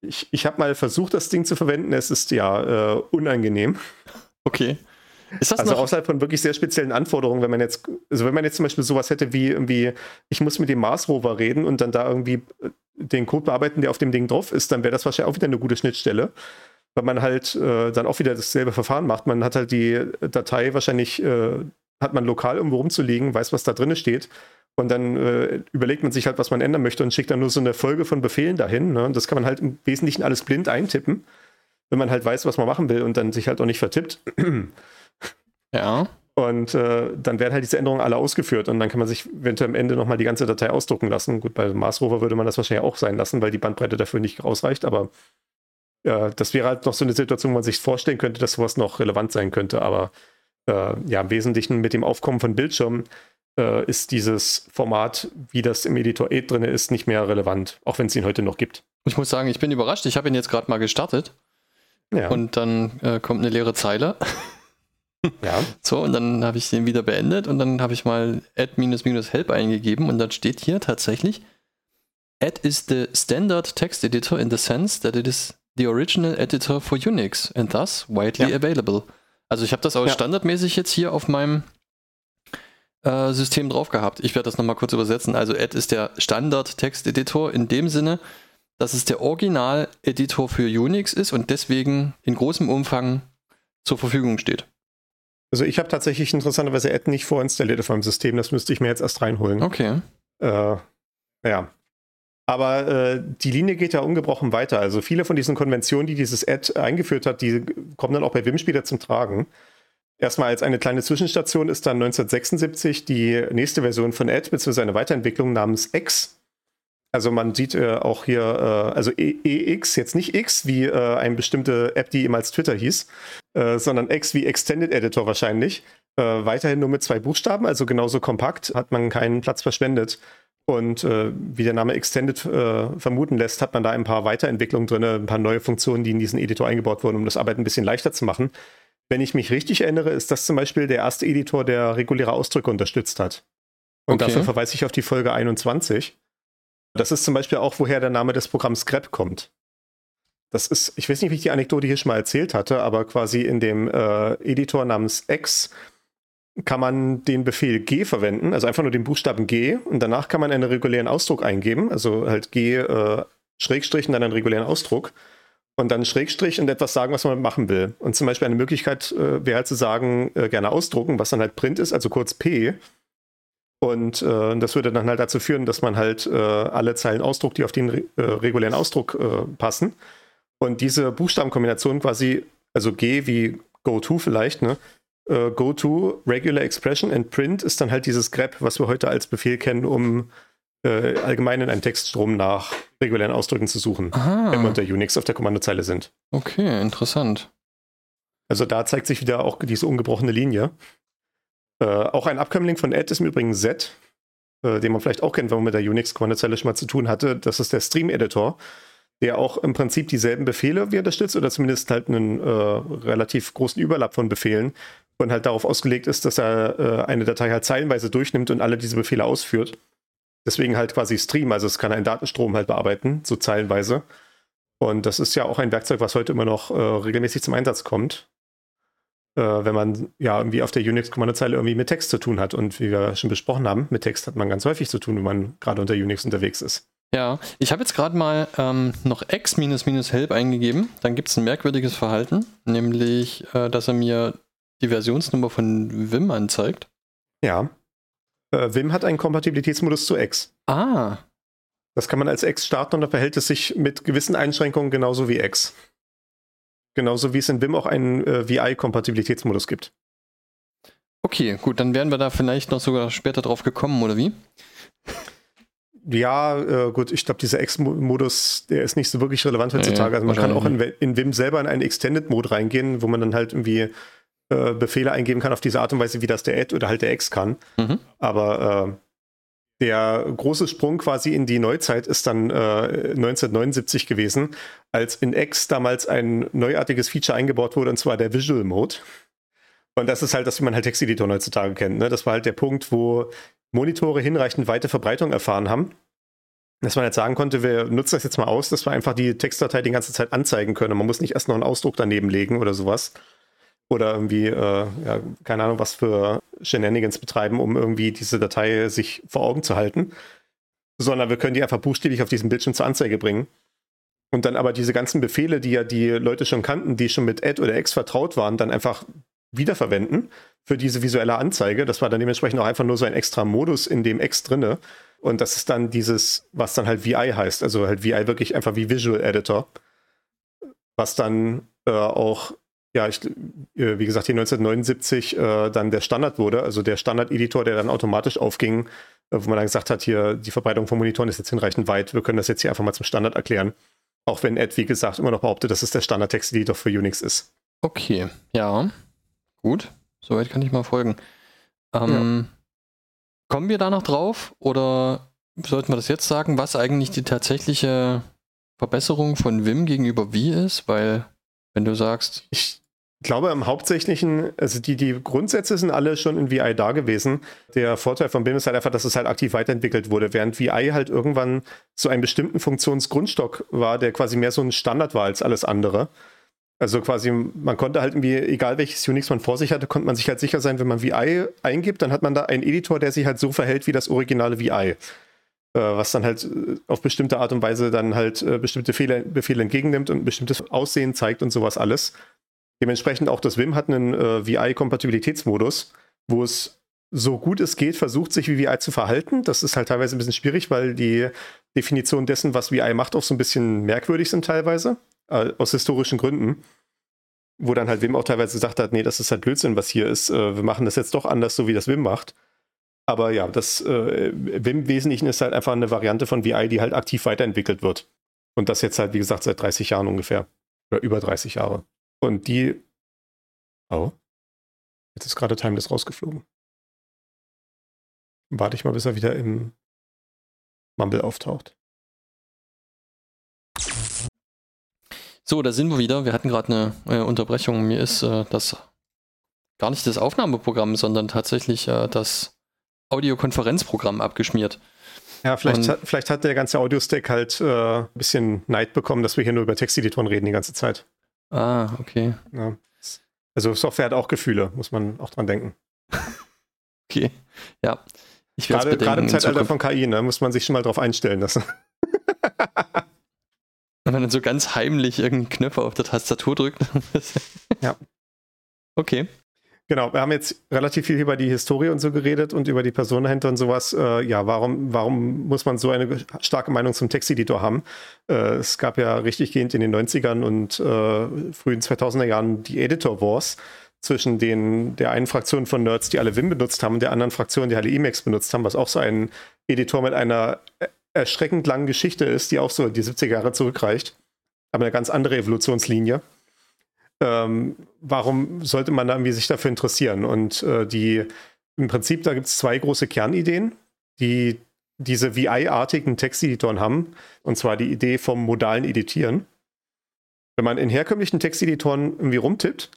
Ich, ich habe mal versucht, das Ding zu verwenden. Es ist ja äh, unangenehm. Okay. Ist das Also noch? außerhalb von wirklich sehr speziellen Anforderungen, wenn man jetzt, also wenn man jetzt zum Beispiel sowas hätte wie irgendwie, ich muss mit dem Mars Rover reden und dann da irgendwie äh, den Code bearbeiten, der auf dem Ding drauf ist, dann wäre das wahrscheinlich auch wieder eine gute Schnittstelle. Weil man halt äh, dann auch wieder dasselbe Verfahren macht. Man hat halt die Datei wahrscheinlich, äh, hat man lokal irgendwo rumzulegen, weiß, was da drin steht. Und dann äh, überlegt man sich halt, was man ändern möchte und schickt dann nur so eine Folge von Befehlen dahin. Ne? Und das kann man halt im Wesentlichen alles blind eintippen, wenn man halt weiß, was man machen will und dann sich halt auch nicht vertippt. Ja. Und äh, dann werden halt diese Änderungen alle ausgeführt und dann kann man sich eventuell am Ende nochmal die ganze Datei ausdrucken lassen. Gut, bei Mars Rover würde man das wahrscheinlich auch sein lassen, weil die Bandbreite dafür nicht ausreicht, aber äh, das wäre halt noch so eine Situation, wo man sich vorstellen könnte, dass sowas noch relevant sein könnte. Aber äh, ja, im Wesentlichen mit dem Aufkommen von Bildschirmen äh, ist dieses Format, wie das im Editor 8 drin ist, nicht mehr relevant, auch wenn es ihn heute noch gibt. Ich muss sagen, ich bin überrascht. Ich habe ihn jetzt gerade mal gestartet Ja, und dann äh, kommt eine leere Zeile. ja. So, und dann habe ich den wieder beendet und dann habe ich mal add-help eingegeben und dann steht hier tatsächlich, add is the standard text editor in the sense that it is the original editor for Unix and thus widely Ja. available. Also ich habe das auch Ja. standardmäßig jetzt hier auf meinem äh, System drauf gehabt. Ich werde das nochmal kurz übersetzen. Also add ist der Standard-Text-Editor in dem Sinne, dass es der Original-Editor für Unix ist und deswegen in großem Umfang zur Verfügung steht. Also ich habe tatsächlich interessanterweise Add nicht vorinstalliert auf meinem System, das müsste ich mir jetzt erst reinholen. Okay. Äh, ja. Aber äh, die Linie geht ja ungebrochen weiter. Also viele von diesen Konventionen, die dieses Ad eingeführt hat, die kommen dann auch bei Wim später zum Tragen. Erstmal als eine kleine Zwischenstation ist dann 1976 die nächste Version von Ad, beziehungsweise eine Weiterentwicklung namens X. Also man sieht äh, auch hier, äh, also E- EX, jetzt nicht X wie äh, eine bestimmte App, die ehemals Twitter hieß, äh, sondern X wie Extended Editor wahrscheinlich. Äh, weiterhin nur mit zwei Buchstaben, also genauso kompakt, hat man keinen Platz verschwendet. Und äh, wie der Name Extended äh, vermuten lässt, hat man da ein paar Weiterentwicklungen drin, ein paar neue Funktionen, die in diesen Editor eingebaut wurden, um das Arbeiten ein bisschen leichter zu machen. Wenn ich mich richtig erinnere, ist das zum Beispiel der erste Editor, der reguläre Ausdrücke unterstützt hat. Und Okay. dafür verweise ich auf die Folge 21. Das ist zum Beispiel auch, woher der Name des Programms Scrap kommt. Das ist, ich weiß nicht, wie ich die Anekdote hier schon mal erzählt hatte, aber quasi in dem äh, Editor namens X kann man den Befehl G verwenden, also einfach nur den Buchstaben G und danach kann man einen regulären Ausdruck eingeben, also halt G äh, Schrägstrich und dann einen regulären Ausdruck und dann Schrägstrich und etwas sagen, was man machen will. Und zum Beispiel eine Möglichkeit äh, wäre halt zu sagen, äh, gerne ausdrucken, was dann halt Print ist, also kurz P. Und äh, das würde dann halt dazu führen, dass man halt äh, alle Zeilen ausdruckt, die auf den re äh, regulären Ausdruck passen. Und diese Buchstabenkombination quasi, also G wie Go-To vielleicht, ne, äh, go to regular expression and print ist dann halt dieses grep, was wir heute als Befehl kennen, um äh, allgemein in einem Textstrom nach regulären Ausdrücken zu suchen, Aha. wenn wir unter Unix auf der Kommandozeile sind. Okay, interessant. Also da zeigt sich wieder auch diese ungebrochene Linie. Äh, auch ein Abkömmling von Add ist im Übrigen Z, äh, den man vielleicht auch kennt, wenn man mit der Unix-Kommandozelle schon mal zu tun hatte. Das ist der Stream-Editor, der auch im Prinzip dieselben Befehle wie unterstützt oder zumindest halt einen äh, relativ großen Überlapp von Befehlen und halt darauf ausgelegt ist, dass er äh, eine Datei halt zeilenweise durchnimmt und alle diese Befehle ausführt. Deswegen halt quasi Stream, also es kann einen Datenstrom halt bearbeiten, so zeilenweise. Und das ist ja auch ein Werkzeug, was heute immer noch äh, regelmäßig zum Einsatz kommt, äh, wenn man ja irgendwie auf der Unix-Kommandozeile irgendwie mit Text zu tun hat. Und wie wir schon besprochen haben, mit Text hat man ganz häufig zu tun, wenn man gerade unter Unix unterwegs ist. Ja, ich habe jetzt gerade mal ähm, noch x-help eingegeben. Dann gibt es ein merkwürdiges Verhalten, nämlich, äh, dass er mir die Versionsnummer von Vim anzeigt. Ja. Äh, Vim hat einen Kompatibilitätsmodus zu X. Ah, Das kann man als X starten und da verhält es sich mit gewissen Einschränkungen genauso wie X. Genauso wie es in Vim auch einen äh, VI-Kompatibilitätsmodus gibt. okay, gut, dann wären wir da vielleicht noch sogar später drauf gekommen, oder wie? Ja, äh, gut, ich glaube, dieser X-Modus, der ist nicht so wirklich relevant heutzutage. Nee, also man kann auch in, in Vim selber in einen Extended-Mode reingehen, wo man dann halt irgendwie äh, Befehle eingeben kann auf diese Art und Weise, wie das der Add oder halt der X kann. Mhm. Aber äh, der große Sprung quasi in die Neuzeit ist dann äh, 1979 gewesen, als in X damals ein neuartiges Feature eingebaut wurde, und zwar der Visual Mode. Und das ist halt das, wie man halt Texteditor heutzutage kennt. Ne? Das war halt der Punkt, wo Monitore hinreichend weite Verbreitung erfahren haben. Dass man jetzt sagen konnte, wir nutzen das jetzt mal aus, dass wir einfach die Textdatei die ganze Zeit anzeigen können. Man muss nicht erst noch einen Ausdruck daneben legen oder sowas. Oder irgendwie, äh, ja, keine Ahnung, was für Shenanigans betreiben, um irgendwie diese Datei sich vor Augen zu halten. Sondern wir können die einfach buchstäblich auf diesem Bildschirm zur Anzeige bringen. Und dann aber diese ganzen Befehle, die ja die Leute schon kannten, die schon mit Add oder X vertraut waren, dann einfach wiederverwenden für diese visuelle Anzeige. Das war dann dementsprechend auch einfach nur so ein extra Modus in dem X drinne. Und das ist dann dieses, was dann halt VI heißt. Also halt VI wirklich einfach wie Visual Editor. Was dann äh, auch, ja, ich, äh, wie gesagt, hier 1979 äh, dann der Standard wurde. Also der Standard-Editor, der dann automatisch aufging, äh, wo man dann gesagt hat, hier, die Verbreitung von Monitoren ist jetzt hinreichend weit. Wir können das jetzt hier einfach mal zum Standard erklären. Auch wenn Ed, wie gesagt, immer noch behauptet, dass es der Standard-Text-Editor für Unix ist. Okay, ja. Gut, soweit kann ich mal folgen. Ähm, Kommen wir da noch drauf oder sollten wir das jetzt sagen, was eigentlich die tatsächliche Verbesserung von Vim gegenüber Wie ist? Weil, wenn du sagst, Ich glaube im Hauptsächlichen, also die, die Grundsätze sind alle schon in VI da gewesen. Der Vorteil von BIM ist halt einfach, dass es halt aktiv weiterentwickelt wurde, während VI halt irgendwann so einen bestimmten Funktionsgrundstock war, der quasi mehr so ein Standard war als alles andere. Also quasi, man konnte halt irgendwie, egal welches Unix man vor sich hatte, konnte man sich halt sicher sein, wenn man VI eingibt, dann hat man da einen Editor, der sich halt so verhält wie das originale VI. Äh, was dann halt äh, auf bestimmte Art und Weise dann halt äh, bestimmte Fehler, Befehle entgegennimmt und ein bestimmtes Aussehen zeigt und sowas alles. Dementsprechend auch das Vim hat einen äh, VI-Kompatibilitätsmodus, wo es so gut es geht, versucht, sich wie VI zu verhalten. Das ist halt teilweise ein bisschen schwierig, weil die Definition dessen, was VI macht, auch so ein bisschen merkwürdig sind teilweise, äh, aus historischen Gründen. Wo dann halt Wim auch teilweise gesagt hat, nee, das ist halt Blödsinn, was hier ist. Äh, wir machen das jetzt doch anders, so wie das Wim macht. Aber ja, das äh, Vim im Wesentlichen ist halt einfach eine Variante von VI, die halt aktiv weiterentwickelt wird. Und das jetzt halt, wie gesagt, seit 30 Jahren ungefähr. Oder über 30 Jahre. Und die. Oh. Jetzt ist gerade Timeless rausgeflogen. Warte ich mal, bis er wieder im Mumble auftaucht. so, da sind wir wieder. Wir hatten gerade eine äh, Unterbrechung. Mir ist äh, das gar nicht das Aufnahmeprogramm, sondern tatsächlich äh, das Audiokonferenzprogramm abgeschmiert. Ja, vielleicht, hat, vielleicht hat der ganze Audio-Stack halt äh, ein bisschen Neid bekommen, dass wir hier nur über Texteditoren reden die ganze Zeit. Ah, okay. Ja. Also Software hat auch Gefühle, muss man auch dran denken. Okay. Ja. Ich Gerade, bedenken. gerade im Zeitalter von KI, ne, muss man sich schon mal drauf einstellen lassen. Wenn man dann so ganz heimlich irgendeinen Knöpfe auf der Tastatur drückt. Ja. Okay. Genau, wir haben jetzt relativ viel über die Historie und so geredet und über die Person dahinter und sowas. Äh, ja, warum, warum muss man so eine starke Meinung zum Texteditor haben? Äh, es gab ja richtig gehend in den 90ern und äh, frühen 2000er Jahren die Editor Wars, zwischen den, der einen Fraktion von Nerds, die alle Vim benutzt haben, und der anderen Fraktion, die alle Emacs benutzt haben, was auch so ein Editor mit einer erschreckend langen Geschichte ist, die auch so die 70er Jahre zurückreicht. Aber eine ganz andere Evolutionslinie. Ähm, warum sollte man da irgendwie sich dafür interessieren? Und äh, die, im Prinzip, da gibt es zwei große Kernideen, die diese VI-artigen Texteditoren haben. Und zwar die Idee vom modalen Editieren. Wenn man in herkömmlichen Texteditoren irgendwie rumtippt,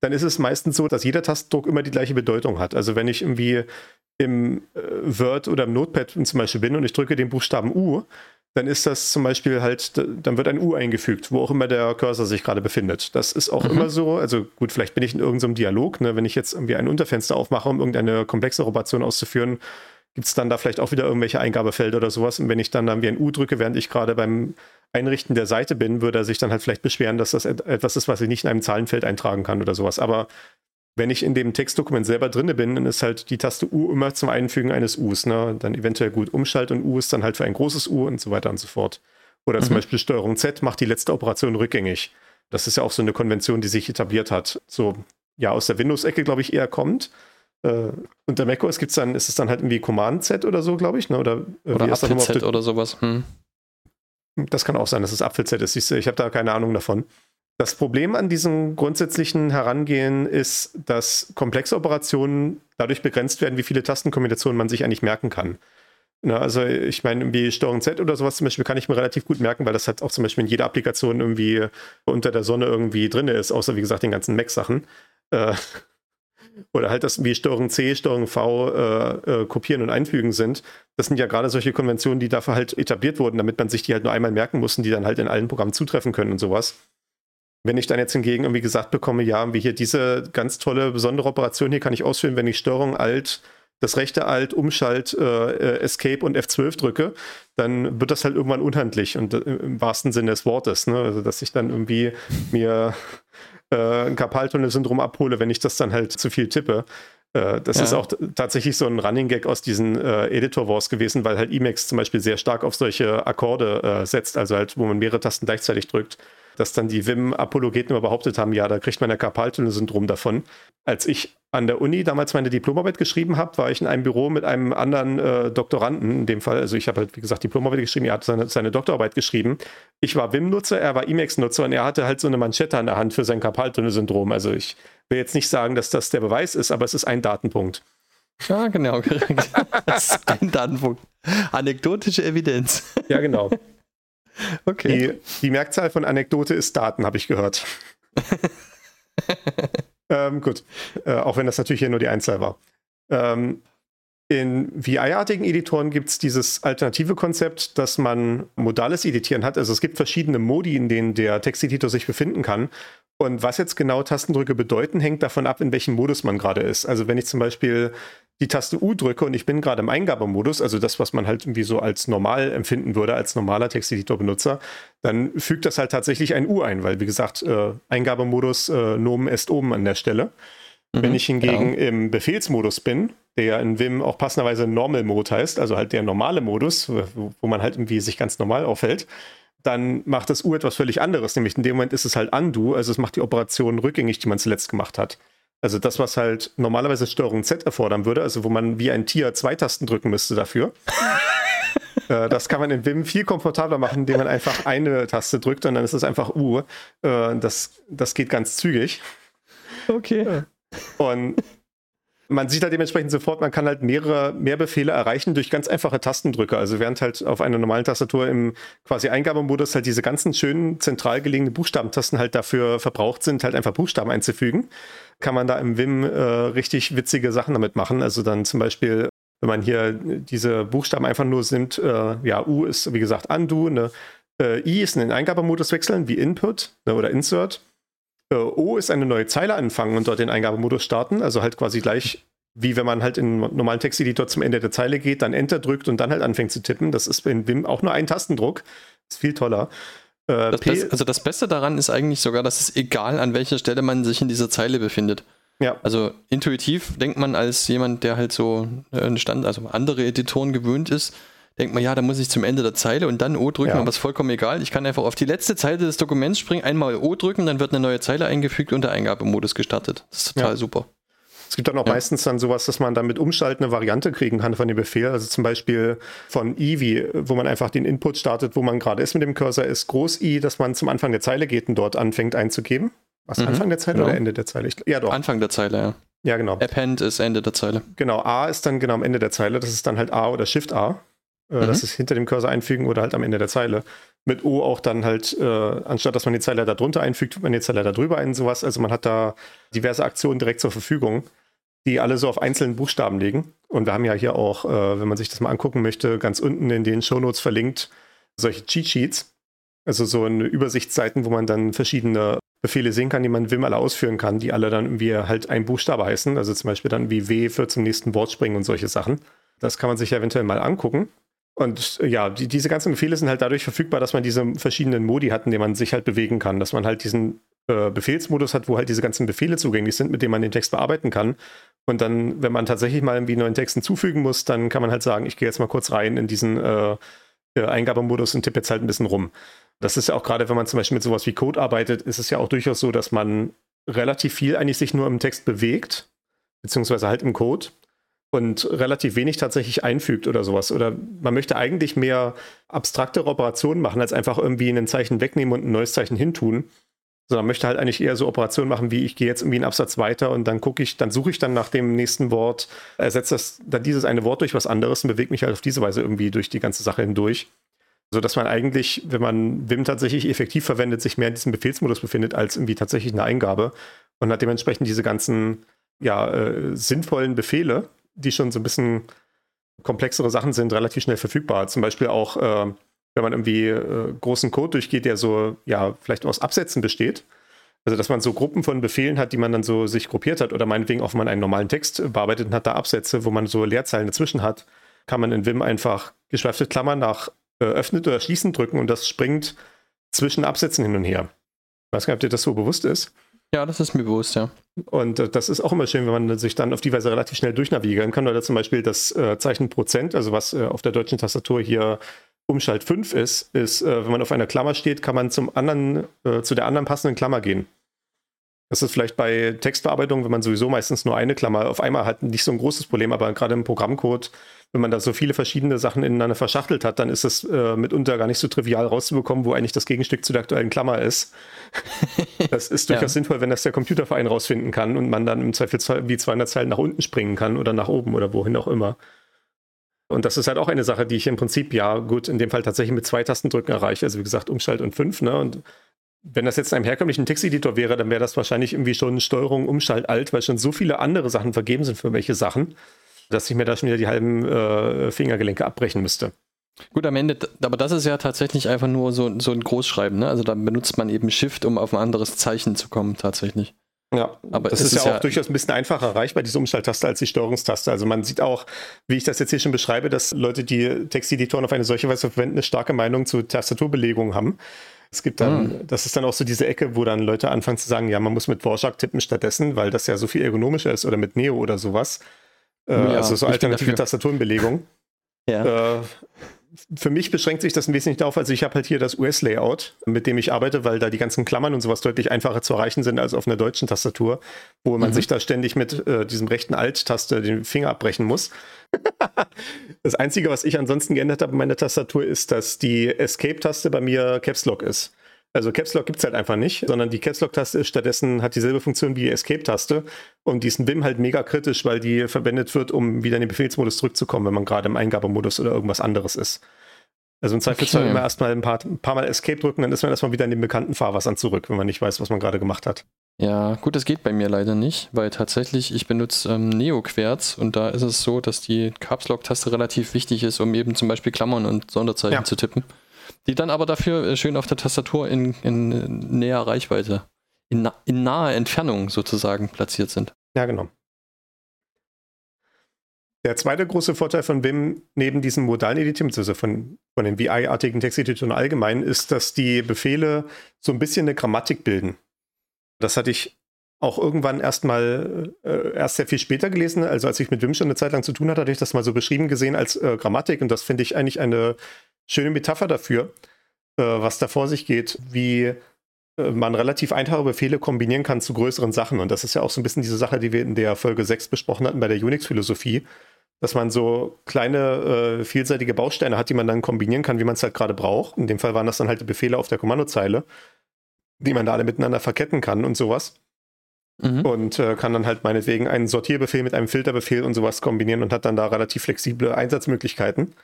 dann ist es meistens so, dass jeder Tastendruck immer die gleiche Bedeutung hat. Also wenn ich irgendwie im äh, Word oder im Notepad zum Beispiel bin und ich drücke den Buchstaben U, dann ist das zum Beispiel halt, dann wird ein U eingefügt, wo auch immer der Cursor sich gerade befindet. Das ist auch mhm. immer so, also gut, vielleicht bin ich in irgendeinem Dialog, ne, wenn ich jetzt irgendwie ein Unterfenster aufmache, um irgendeine komplexe Operation auszuführen, gibt es dann da vielleicht auch wieder irgendwelche Eingabefelder oder sowas. Und wenn ich dann, dann wie ein U drücke, während ich gerade beim Einrichten der Seite bin, würde er sich dann halt vielleicht beschweren, dass das etwas ist, was ich nicht in einem Zahlenfeld eintragen kann oder sowas. Aber wenn ich in dem Textdokument selber drinne bin, dann ist halt die Taste U immer zum Einfügen eines Us. Ne? Dann eventuell gut Umschalt und U ist dann halt für ein großes U und so weiter und so fort. Oder mhm. zum Beispiel Steuerung Z macht die letzte Operation rückgängig. Das ist ja auch so eine Konvention, die sich etabliert hat. So, ja, aus der Windows-Ecke, glaube ich, eher kommt. Äh, unter macOS gibt es dann, ist es dann halt irgendwie Command Z oder so, glaube ich, ne? Oder, äh, oder Apfel Z oder sowas. Hm. Das kann auch sein, dass es Apfel Z ist. Ich habe da keine Ahnung davon. Das Problem an diesem grundsätzlichen Herangehen ist, dass komplexe Operationen dadurch begrenzt werden, wie viele Tastenkombinationen man sich eigentlich merken kann. Na, also ich meine, wie Steuerung Z oder sowas zum Beispiel kann ich mir relativ gut merken, weil das halt auch zum Beispiel in jeder Applikation irgendwie unter der Sonne irgendwie drin ist, außer wie gesagt den ganzen Mac-Sachen. Äh, oder halt das wie Steuerung C, Steuerung V äh, äh, kopieren und einfügen sind. Das sind ja gerade solche Konventionen, die dafür halt etabliert wurden, damit man sich die halt nur einmal merken muss und die dann halt in allen Programmen zutreffen können und sowas. Wenn ich dann jetzt hingegen irgendwie gesagt bekomme, ja, wie hier diese ganz tolle, besondere Operation hier kann ich ausführen, wenn ich Steuerung Alt, das rechte Alt, Umschalt, äh, Escape und F12 drücke, dann wird das halt irgendwann unhandlich und äh, im wahrsten Sinne des Wortes. Ne? Also, dass ich dann irgendwie mir äh, ein Karpaltunnel-Syndrom abhole, wenn ich das dann halt zu viel tippe. Äh, das ja. ist auch tatsächlich so ein Running Gag aus diesen äh, Editor Wars gewesen, weil halt Emacs zum Beispiel sehr stark auf solche Akkorde äh, setzt, also halt, wo man mehrere Tasten gleichzeitig drückt dass dann die Wim-Apologeten immer behauptet haben, ja, da kriegt man ein Karpaltunnel-Syndrom davon. Als ich an der Uni damals meine Diplomarbeit geschrieben habe, war ich in einem Büro mit einem anderen äh, Doktoranden, in dem Fall, also ich habe halt, wie gesagt, Diplomarbeit geschrieben, er hat seine, seine Doktorarbeit geschrieben. Ich war Wim-Nutzer, er war Emacs-Nutzer und er hatte halt so eine Manschette an der Hand für sein Karpaltunnel-Syndrom. Also ich will jetzt nicht sagen, dass das der Beweis ist, aber es ist ein Datenpunkt. Ja, genau, korrekt. Das ist ein Datenpunkt. Anekdotische Evidenz. Ja, genau. Okay. Die, die Merkzahl von Anekdote ist Daten, habe ich gehört. ähm, gut, äh, auch wenn das natürlich hier nur die Einzahl war. Ähm, in VI-artigen Editoren gibt es dieses alternative Konzept, dass man modales Editieren hat. Also es gibt verschiedene Modi, in denen der Texteditor sich befinden kann. Und was jetzt genau Tastendrücke bedeuten, hängt davon ab, in welchem Modus man gerade ist. Also wenn ich zum Beispiel die Taste U drücke und ich bin gerade im Eingabemodus, also das, was man halt irgendwie so als normal empfinden würde, als normaler Texteditor-Benutzer, dann fügt das halt tatsächlich ein U ein, weil wie gesagt, äh, Eingabemodus äh, Nomen ist oben an der Stelle. Mhm, Wenn ich hingegen genau. im Befehlsmodus bin, der in Vim auch passenderweise Normal Mode heißt, also halt der normale Modus, wo, wo man halt irgendwie sich ganz normal aufhält, dann macht das U etwas völlig anderes, nämlich in dem Moment ist es halt Undo, also es macht die Operation rückgängig, die man zuletzt gemacht hat. Also das, was halt normalerweise Steuerung Z erfordern würde, also wo man wie ein Tier zwei Tasten drücken müsste dafür. äh, das kann man in Vim viel komfortabler machen, indem man einfach eine Taste drückt und dann ist es einfach U. Äh, das, das geht ganz zügig. Okay. Und man sieht halt dementsprechend sofort, man kann halt mehrere mehr Befehle erreichen durch ganz einfache Tastendrücke. Also während halt auf einer normalen Tastatur im quasi Eingabemodus halt diese ganzen schönen zentral gelegenen Buchstabentasten halt dafür verbraucht sind, halt einfach Buchstaben einzufügen, kann man da im Vim äh, richtig witzige Sachen damit machen. Also dann zum Beispiel, wenn man hier diese Buchstaben einfach nur nimmt, äh, ja, U ist wie gesagt Undo, ne? Äh, I ist in den Eingabemodus wechseln, wie Input ne, oder Insert. Äh, o ist eine neue Zeile anfangen und dort den Eingabemodus starten. Also halt quasi gleich wie wenn man halt in normalen Texteditor zum Ende der Zeile geht, dann Enter drückt und dann halt anfängt zu tippen. Das ist in Wim auch nur ein Tastendruck. Ist viel toller. Äh, das Best, also das Beste daran ist eigentlich sogar, dass es egal an welcher Stelle man sich in dieser Zeile befindet. Ja. Also intuitiv denkt man als jemand, der halt so einen Stand, also andere Editoren gewöhnt ist, denkt man, ja, da muss ich zum Ende der Zeile und dann O drücken, Ja. aber ist vollkommen egal. Ich kann einfach auf die letzte Zeile des Dokuments springen, einmal O drücken, dann wird eine neue Zeile eingefügt und der Eingabemodus gestartet. Das ist total Ja. super. Es gibt dann auch Ja. meistens dann sowas, dass man dann mit Umschalten eine Variante kriegen kann von dem Befehl. Also zum Beispiel von Eevee, wo man einfach den Input startet, wo man gerade ist mit dem Cursor, ist Groß I, dass man zum Anfang der Zeile geht und dort anfängt einzugeben. Was, Mhm, Anfang der Zeile genau. oder Ende der Zeile? Ich, ja, doch. Anfang der Zeile, ja. ja, genau. Append ist Ende der Zeile. Genau, A ist dann genau am Ende der Zeile. Das ist dann halt A oder Shift A. Äh, Mhm. Das ist hinter dem Cursor einfügen oder halt am Ende der Zeile. Mit O auch dann halt, äh, anstatt dass man die Zeile da drunter einfügt, man die Zeile da drüber ein, sowas. Also man hat da diverse Aktionen direkt zur Verfügung, die alle so auf einzelnen Buchstaben liegen. Und wir haben ja hier auch, äh, wenn man sich das mal angucken möchte, ganz unten in den Shownotes verlinkt, solche Cheat Sheets. Also so eine Übersichtsseiten, wo man dann verschiedene Befehle sehen kann, die man Vim alle ausführen kann, die alle dann irgendwie halt ein Buchstabe heißen. Also zum Beispiel dann wie W für zum nächsten Wort springen und solche Sachen. Das kann man sich eventuell mal angucken. Und ja, die, diese ganzen Befehle sind halt dadurch verfügbar, dass man diese verschiedenen Modi hat, in denen man sich halt bewegen kann. Dass man halt diesen äh, Befehlsmodus hat, wo halt diese ganzen Befehle zugänglich sind, mit denen man den Text bearbeiten kann. Und dann, wenn man tatsächlich mal irgendwie neuen Text hinzufügen muss, dann kann man halt sagen, ich gehe jetzt mal kurz rein in diesen äh, äh, Eingabemodus und tippe jetzt halt ein bisschen rum. Das ist ja auch gerade, wenn man zum Beispiel mit sowas wie Code arbeitet, ist es ja auch durchaus so, dass man relativ viel eigentlich sich nur im Text bewegt, beziehungsweise halt im Code und relativ wenig tatsächlich einfügt oder sowas. Oder man möchte eigentlich mehr abstraktere Operationen machen, als einfach irgendwie ein Zeichen wegnehmen und ein neues Zeichen hintun. Sondern möchte halt eigentlich eher so Operationen machen, wie ich gehe jetzt irgendwie einen Absatz weiter und dann gucke ich, dann suche ich dann nach dem nächsten Wort, ersetze das, dann dieses eine Wort durch was anderes und bewege mich halt auf diese Weise irgendwie durch die ganze Sache hindurch. So dass man eigentlich, wenn man Vim tatsächlich effektiv verwendet, sich mehr in diesem Befehlsmodus befindet, als irgendwie tatsächlich eine Eingabe und hat dementsprechend diese ganzen ja, äh, sinnvollen Befehle, die schon so ein bisschen komplexere Sachen sind, relativ schnell verfügbar. Zum Beispiel auch, äh, wenn man irgendwie äh, großen Code durchgeht, der so, ja, vielleicht aus Absätzen besteht. Also, dass man so Gruppen von Befehlen hat, die man dann so sich gruppiert hat oder meinetwegen auch, wenn man einen normalen Text bearbeitet und hat da Absätze, wo man so Leerzeilen dazwischen hat, kann man in Vim einfach geschweifte Klammern nach äh, öffnet oder schließen drücken und das springt zwischen Absätzen hin und her. Ich weiß gar nicht, ob dir das so bewusst ist. Ja, das ist mir bewusst, ja. Und äh, das ist auch immer schön, wenn man sich dann auf die Weise relativ schnell durchnavigieren kann. Oder zum Beispiel das äh, Zeichen Prozent, also was äh, auf der deutschen Tastatur hier Umschalt 5 ist, ist, äh, wenn man auf einer Klammer steht, kann man zum anderen, äh, zu der anderen passenden Klammer gehen. Das ist vielleicht bei Textbearbeitung, wenn man sowieso meistens nur eine Klammer auf einmal hat, nicht so ein großes Problem, aber gerade im Programmcode, wenn man da so viele verschiedene Sachen ineinander verschachtelt hat, dann ist es äh, mitunter gar nicht so trivial rauszubekommen, wo eigentlich das Gegenstück zu der aktuellen Klammer ist. Das ist durchaus Ja. sinnvoll, wenn das der Computerverein rausfinden kann und man dann im Zweifelsfall wie 200 Zeilen nach unten springen kann oder nach oben oder wohin auch immer. Und das ist halt auch eine Sache, die ich im Prinzip, ja, gut, in dem Fall tatsächlich mit zwei Tastendrücken erreiche. Also wie gesagt, Umschalt und 5, ne? Und wenn das jetzt in einem herkömmlichen Texteditor wäre, dann wäre das wahrscheinlich irgendwie schon Steuerung, Umschalt alt, weil schon so viele andere Sachen vergeben sind für welche Sachen, dass ich mir da schon wieder die halben äh, Fingergelenke abbrechen müsste. Gut, am Ende, aber das ist ja tatsächlich einfach nur so, so ein Großschreiben, ne? Also da benutzt man eben Shift, um auf ein anderes Zeichen zu kommen, tatsächlich. Ja, Aber das es ist, ist ja ja- auch durchaus ein bisschen einfacher erreichbar, diese Umschalttaste, als die Steuerungstaste. Also man sieht auch, wie ich das jetzt hier schon beschreibe, dass Leute, die Texteditoren auf eine solche Weise verwenden, eine starke Meinung zu Tastaturbelegung haben. Es gibt dann, das ist dann auch so diese Ecke, wo dann Leute anfangen zu sagen, ja, man muss mit Rorschach tippen stattdessen, weil das ja so viel ergonomischer ist oder mit Neo oder sowas. Äh, Ja, also so alternative. Tastaturenbelegung. Ja. Äh, für mich beschränkt sich das ein wesentlich darauf, also ich habe halt hier das US-Layout, mit dem ich arbeite, weil da die ganzen Klammern und sowas deutlich einfacher zu erreichen sind als auf einer deutschen Tastatur, wo man Mhm. sich da ständig mit äh, diesem rechten Alt-Taste den Finger abbrechen muss. das Einzige, was ich ansonsten geändert habe in meiner Tastatur, ist, dass die Escape-Taste bei mir Caps Lock ist. Also Caps Lock gibt es halt einfach nicht, sondern die Caps Lock-Taste ist stattdessen hat dieselbe Funktion wie die Escape-Taste und die ist in Vim halt mega kritisch, weil die verwendet wird, um wieder in den Befehlsmodus zurückzukommen, wenn man gerade im Eingabemodus oder irgendwas anderes ist. Also im Zweifelsfall Okay. immer erstmal ein paar, ein paar Mal Escape drücken, dann ist man erstmal wieder in den bekannten Fahrwassern zurück, wenn man nicht weiß, was man gerade gemacht hat. Ja, gut, das geht bei mir leider nicht, weil tatsächlich ich benutze ähm, Neo-Querz und da ist es so, dass die Caps Lock-Taste relativ wichtig ist, um eben zum Beispiel Klammern und Sonderzeichen Ja. zu tippen. Die dann aber dafür äh, schön auf der Tastatur in, in äh, näher Reichweite, in, in naher Entfernung sozusagen platziert sind. Ja, genau. Der zweite große Vorteil von Vim neben diesem modalen Editing, also von, von den VI-artigen Texteditoren allgemein, ist, dass die Befehle so ein bisschen eine Grammatik bilden. Das hatte ich auch irgendwann erstmal äh, erst sehr viel später gelesen. Also als ich mit Wim schon eine Zeit lang zu tun hatte, hatte ich das mal so beschrieben gesehen als äh, Grammatik und das finde ich eigentlich eine schöne Metapher dafür, äh, was da vor sich geht, wie äh, man relativ einfache Befehle kombinieren kann zu größeren Sachen. Und das ist ja auch so ein bisschen diese Sache, die wir in der Folge 6 besprochen hatten bei der Unix-Philosophie, dass man so kleine, äh, vielseitige Bausteine hat, die man dann kombinieren kann, wie man es halt gerade braucht. In dem Fall waren das dann halt die Befehle auf der Kommandozeile, die man da alle miteinander verketten kann und sowas. Mhm. Und äh, kann dann halt meinetwegen einen Sortierbefehl mit einem Filterbefehl und sowas kombinieren und hat dann da relativ flexible Einsatzmöglichkeiten.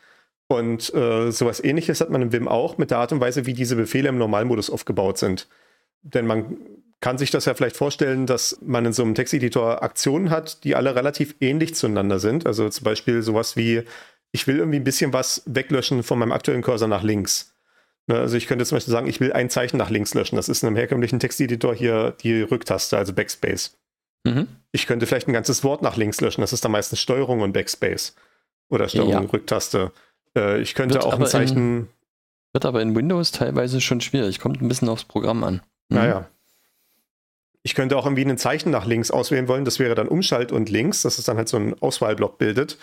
Und äh, sowas ähnliches hat man im Vim auch mit der Art und Weise, wie diese Befehle im Normalmodus aufgebaut sind. Denn man kann sich das ja vielleicht vorstellen, dass man in so einem Texteditor Aktionen hat, die alle relativ ähnlich zueinander sind. Also zum Beispiel sowas wie, ich will irgendwie ein bisschen was weglöschen von meinem aktuellen Cursor nach links. Ne, also ich könnte zum Beispiel sagen, ich will ein Zeichen nach links löschen. Das ist in einem herkömmlichen Texteditor hier die Rücktaste, also Backspace. Mhm. Ich könnte vielleicht ein ganzes Wort nach links löschen. Das ist dann meistens Steuerung und Backspace. Oder Steuerung ja. Rücktaste. Äh, ich könnte wird auch ein Zeichen. In, wird aber in Windows teilweise schon schwierig. Kommt ein bisschen aufs Programm an. Mhm. Naja. Ich könnte auch irgendwie ein Zeichen nach links auswählen wollen. Das wäre dann Umschalt und links, dass es dann halt so einen Auswahlblock bildet.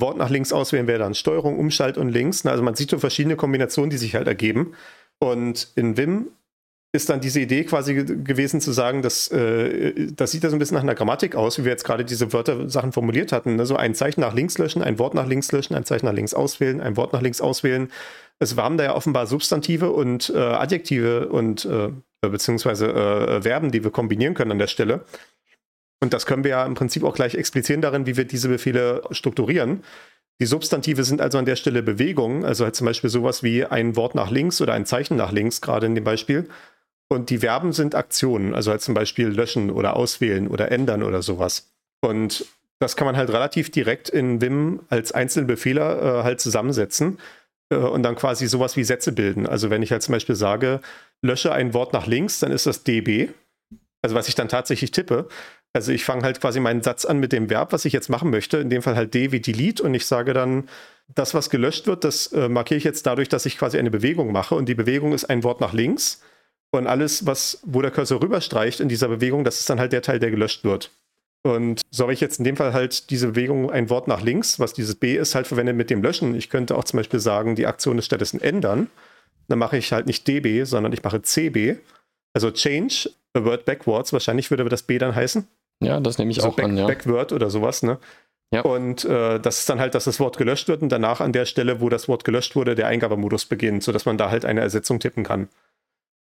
Wort nach links auswählen wäre dann Steuerung, Umschalt und links. Also man sieht so verschiedene Kombinationen, die sich halt ergeben. Und in Vim ist dann diese Idee quasi gewesen zu sagen, dass äh, das sieht ja so ein bisschen nach einer Grammatik aus, wie wir jetzt gerade diese Wörter-Sachen formuliert hatten. Ne? So ein Zeichen nach links löschen, ein Wort nach links löschen, ein Zeichen nach links auswählen, ein Wort nach links auswählen. Wir haben da ja offenbar Substantive und äh, Adjektive und äh, beziehungsweise äh, Verben, die wir kombinieren können an der Stelle. Und das können wir ja im Prinzip auch gleich explizieren darin, wie wir diese Befehle strukturieren. Die Substantive sind also an der Stelle Bewegungen, also halt zum Beispiel sowas wie ein Wort nach links oder ein Zeichen nach links, gerade in dem Beispiel. Und die Verben sind Aktionen, also halt zum Beispiel löschen oder auswählen oder ändern oder sowas. Und das kann man halt relativ direkt in Vim als einzelne Befehle äh, halt zusammensetzen äh, und dann quasi sowas wie Sätze bilden. Also wenn ich halt zum Beispiel sage, lösche ein Wort nach links, dann ist das db, also was ich dann tatsächlich tippe. Also ich fange halt quasi meinen Satz an mit dem Verb, was ich jetzt machen möchte, in dem Fall halt d wie delete und ich sage dann, das, was gelöscht wird, das äh, markiere ich jetzt dadurch, dass ich quasi eine Bewegung mache und die Bewegung ist ein Wort nach links. Und alles, was, wo der Cursor rüberstreicht in dieser Bewegung, das ist dann halt der Teil, der gelöscht wird. Und so habe ich jetzt in dem Fall halt diese Bewegung ein Wort nach links, was dieses B ist, halt verwendet mit dem Löschen. Ich könnte auch zum Beispiel sagen, die Aktion ist stattdessen ändern. Dann mache ich halt nicht DB, sondern ich mache CB. Also Change a Word Backwards. Wahrscheinlich würde das B dann heißen. Ja, das nehme ich also auch back, an, ja. Backward oder sowas, ne? Ja. Und äh, das ist dann halt, dass das Wort gelöscht wird und danach an der Stelle, wo das Wort gelöscht wurde, der Eingabemodus beginnt, sodass man da halt eine Ersetzung tippen kann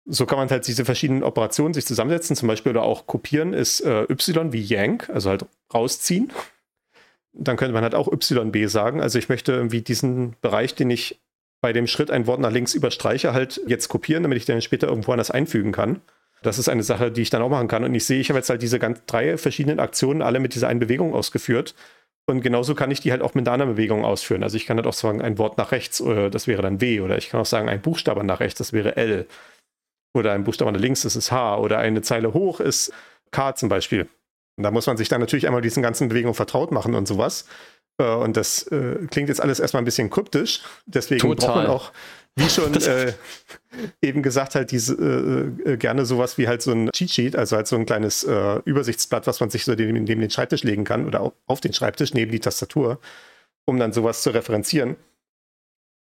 so kann man halt diese verschiedenen Operationen sich zusammensetzen, zum Beispiel oder auch kopieren ist äh, Y wie Yank, also halt rausziehen. Dann könnte man halt auch YB sagen. Also ich möchte irgendwie diesen Bereich, den ich bei dem Schritt ein Wort nach links überstreiche, halt jetzt kopieren, damit ich den später irgendwo anders einfügen kann. Das ist eine Sache, die ich dann auch machen kann. Und ich sehe, ich habe jetzt halt diese ganz drei verschiedenen Aktionen alle mit dieser einen Bewegung ausgeführt. Und genauso kann ich die halt auch mit einer anderen Bewegung ausführen. Also ich kann halt auch sagen, ein Wort nach rechts, äh, das wäre dann W. Oder ich kann auch sagen, ein Buchstabe nach rechts, das wäre L. Oder ein Buchstabe nach links ist es H. Oder eine Zeile hoch ist K zum Beispiel. Und da muss man sich dann natürlich einmal diesen ganzen Bewegungen vertraut machen und sowas. Äh, und das äh, klingt jetzt alles erstmal ein bisschen kryptisch. Deswegen Total. braucht man auch, wie schon äh, eben gesagt, halt diese äh, äh, gerne sowas wie halt so ein Cheat Sheet, also halt so ein kleines äh, Übersichtsblatt, was man sich so neben, neben den Schreibtisch legen kann oder auf den Schreibtisch neben die Tastatur, um dann sowas zu referenzieren.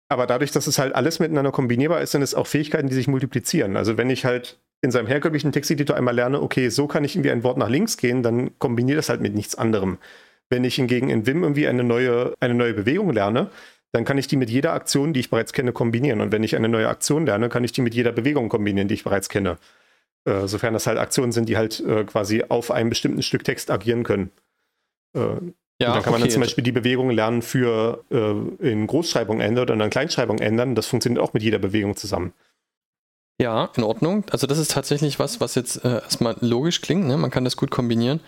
Aber dadurch, dass es halt alles miteinander kombinierbar ist, sind es auch Fähigkeiten, die sich multiplizieren. Also wenn ich halt in seinem herkömmlichen Texteditor einmal lerne, okay, so kann ich irgendwie ein Wort nach links gehen, dann kombiniere das halt mit nichts anderem. Wenn ich hingegen in Vim irgendwie eine neue, eine neue Bewegung lerne, dann kann ich die mit jeder Aktion, die ich bereits kenne, kombinieren. Und wenn ich eine neue Aktion lerne, kann ich die mit jeder Bewegung kombinieren, die ich bereits kenne. Äh, sofern das halt Aktionen sind, die halt äh, quasi auf einem bestimmten Stück Text agieren können. Äh, ja, und dann kann man dann zum Beispiel die Bewegung lernen für äh, in Großschreibung ändern oder in Kleinschreibung ändern. Das funktioniert auch mit jeder Bewegung zusammen. Ja, in Ordnung. Also das ist tatsächlich was, was jetzt äh, erstmal logisch klingt. Ne? Man kann das gut kombinieren.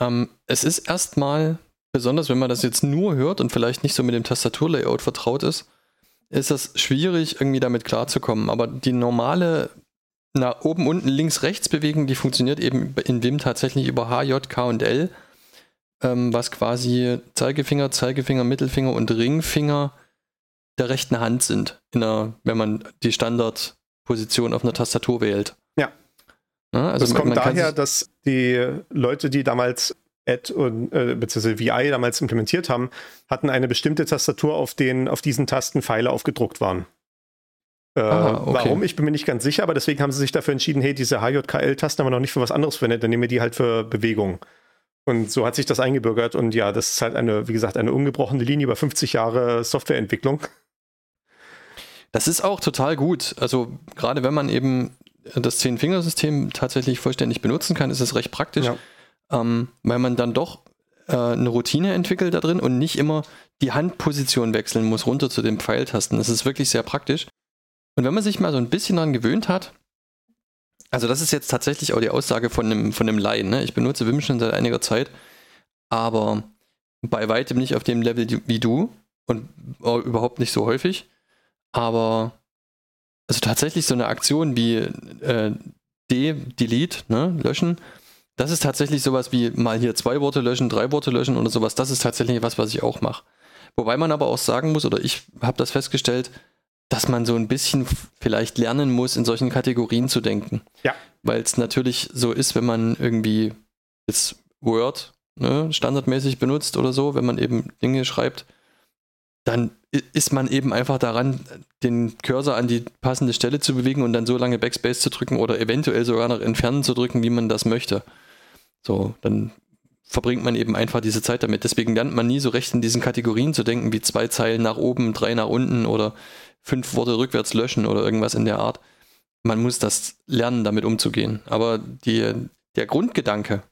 Ähm, es ist erstmal, besonders wenn man das jetzt nur hört und vielleicht nicht so mit dem Tastaturlayout vertraut ist, ist das schwierig, irgendwie damit klarzukommen. Aber die normale nach oben, unten, links, rechts Bewegung, die funktioniert eben in Vim tatsächlich über H, J, K und L ähm, was quasi Zeigefinger, Zeigefinger, Mittelfinger und Ringfinger der rechten Hand sind, der, wenn man die Standardposition auf einer Tastatur wählt. Ja. Ja, Also das man- kommt man daher, dass die Leute, die damals Ad und äh, beziehungsweise VI damals implementiert haben, hatten eine bestimmte Tastatur, auf denen auf diesen Tasten Pfeile aufgedruckt waren. Äh, Ah, okay. Warum? Ich bin mir nicht ganz sicher, aber deswegen haben sie sich dafür entschieden, hey, diese HJKL-Tasten haben wir noch nicht für was anderes verwendet, dann nehmen wir die halt für Bewegung. Und so hat sich das eingebürgert und ja, das ist halt eine, wie gesagt, eine ungebrochene Linie über 50 Jahre Softwareentwicklung. Das ist auch total gut. Also gerade wenn man eben das Zehn-Fingersystem tatsächlich vollständig benutzen kann, ist es recht praktisch, Ja. Ähm, weil man dann doch äh, eine Routine entwickelt da drin und nicht immer die Handposition wechseln muss runter zu den Pfeiltasten. Das ist wirklich sehr praktisch. Und wenn man sich mal so ein bisschen daran gewöhnt hat, also das ist jetzt tatsächlich auch die Aussage von einem, von einem Laien. Ne? Ich benutze Vim schon seit einiger Zeit, aber bei weitem nicht auf dem Level wie du und überhaupt nicht so häufig. Aber also tatsächlich so eine Aktion wie äh, D, Delete, ne, löschen, das ist tatsächlich sowas wie mal hier zwei Worte löschen, drei Worte löschen oder sowas. Das ist tatsächlich was, was ich auch mache. Wobei man aber auch sagen muss, oder ich habe das festgestellt, dass man so ein bisschen vielleicht lernen muss, in solchen Kategorien zu denken. Ja. Weil es natürlich so ist, wenn man irgendwie jetzt Word ne, standardmäßig benutzt oder so, wenn man eben Dinge schreibt, dann ist man eben einfach daran, den Cursor an die passende Stelle zu bewegen und dann so lange Backspace zu drücken oder eventuell sogar noch entfernen zu drücken, wie man das möchte. So, dann verbringt man eben einfach diese Zeit damit. Deswegen lernt man nie so recht in diesen Kategorien zu denken, wie zwei Zeilen nach oben, drei nach unten oder fünf Worte rückwärts löschen oder irgendwas in der Art. Man muss das lernen, damit umzugehen. Aber die, der Grundgedanke,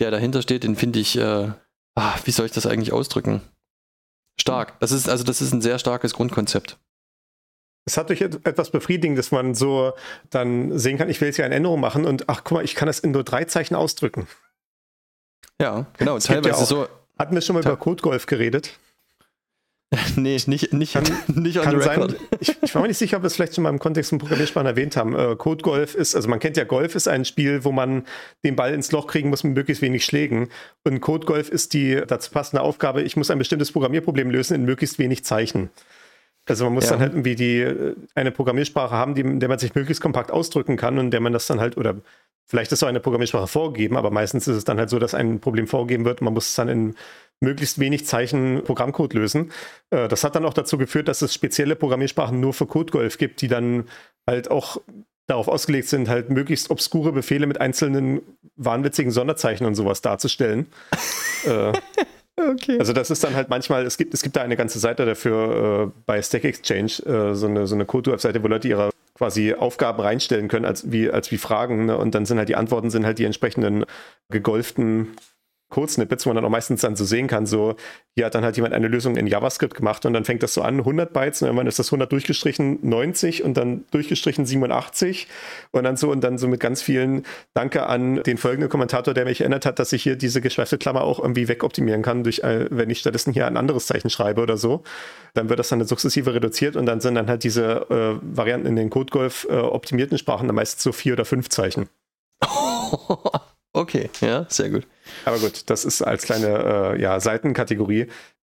der dahinter steht, den finde ich, äh, ah, wie soll ich das eigentlich ausdrücken? Stark. Das ist, also das ist ein sehr starkes Grundkonzept. Es hat durch et- etwas befriedigend, dass man so dann sehen kann, ich will jetzt hier eine Änderung machen und ach guck mal, ich kann das in nur drei Zeichen ausdrücken. Ja, genau. Es Teilweise ja so. Hatten wir schon mal über Codegolf geredet? Nee, nicht, nicht, Kann- nicht on Kann sein, ich, ich war mir nicht sicher, ob wir es vielleicht schon mal im Kontext von Programmiersprachen erwähnt haben. Äh, Codegolf ist, also man kennt ja Golf ist ein Spiel, wo man den Ball ins Loch kriegen muss mit möglichst wenig Schlägen. Und Codegolf ist die dazu passende Aufgabe, ich muss ein bestimmtes Programmierproblem lösen in möglichst wenig Zeichen. Also man muss Ja. dann halt irgendwie die, äh, eine Programmiersprache haben, die, in der man sich möglichst kompakt ausdrücken kann und in der man das dann halt, oder vielleicht ist so eine Programmiersprache vorgegeben, aber meistens ist es dann halt so, dass ein Problem vorgegeben wird und man muss es dann in möglichst wenig Zeichen Programmcode lösen. Äh, Das hat dann auch dazu geführt, dass es spezielle Programmiersprachen nur für Codegolf gibt, die dann halt auch darauf ausgelegt sind, halt möglichst obskure Befehle mit einzelnen wahnwitzigen Sonderzeichen und sowas darzustellen. äh, Okay. also das ist dann halt manchmal, es gibt, es gibt da eine ganze Seite dafür äh, bei Stack Exchange, äh, so eine, so eine Code-Webseite, wo Leute ihre quasi Aufgaben reinstellen können als wie, als wie Fragen. Ne? Und dann sind halt die Antworten sind halt die entsprechenden gegolften Code-Snippets, wo man dann auch meistens dann so sehen kann, so, hier hat dann halt jemand eine Lösung in JavaScript gemacht und dann fängt das so an, 100 Bytes und irgendwann ist das 100 durchgestrichen 90 und dann durchgestrichen 87 und dann so und dann so mit ganz vielen Danke an den folgenden Kommentator, der mich erinnert hat, dass ich hier diese geschweifte Klammer auch irgendwie wegoptimieren kann, durch, äh, wenn ich stattdessen hier ein anderes Zeichen schreibe oder so. Dann wird das dann sukzessive reduziert und dann sind dann halt diese äh, Varianten in den Codegolf äh, optimierten Sprachen dann meistens so vier oder fünf Zeichen. okay, ja, sehr gut. Aber gut, das ist als kleine äh, ja, Seitenkategorie.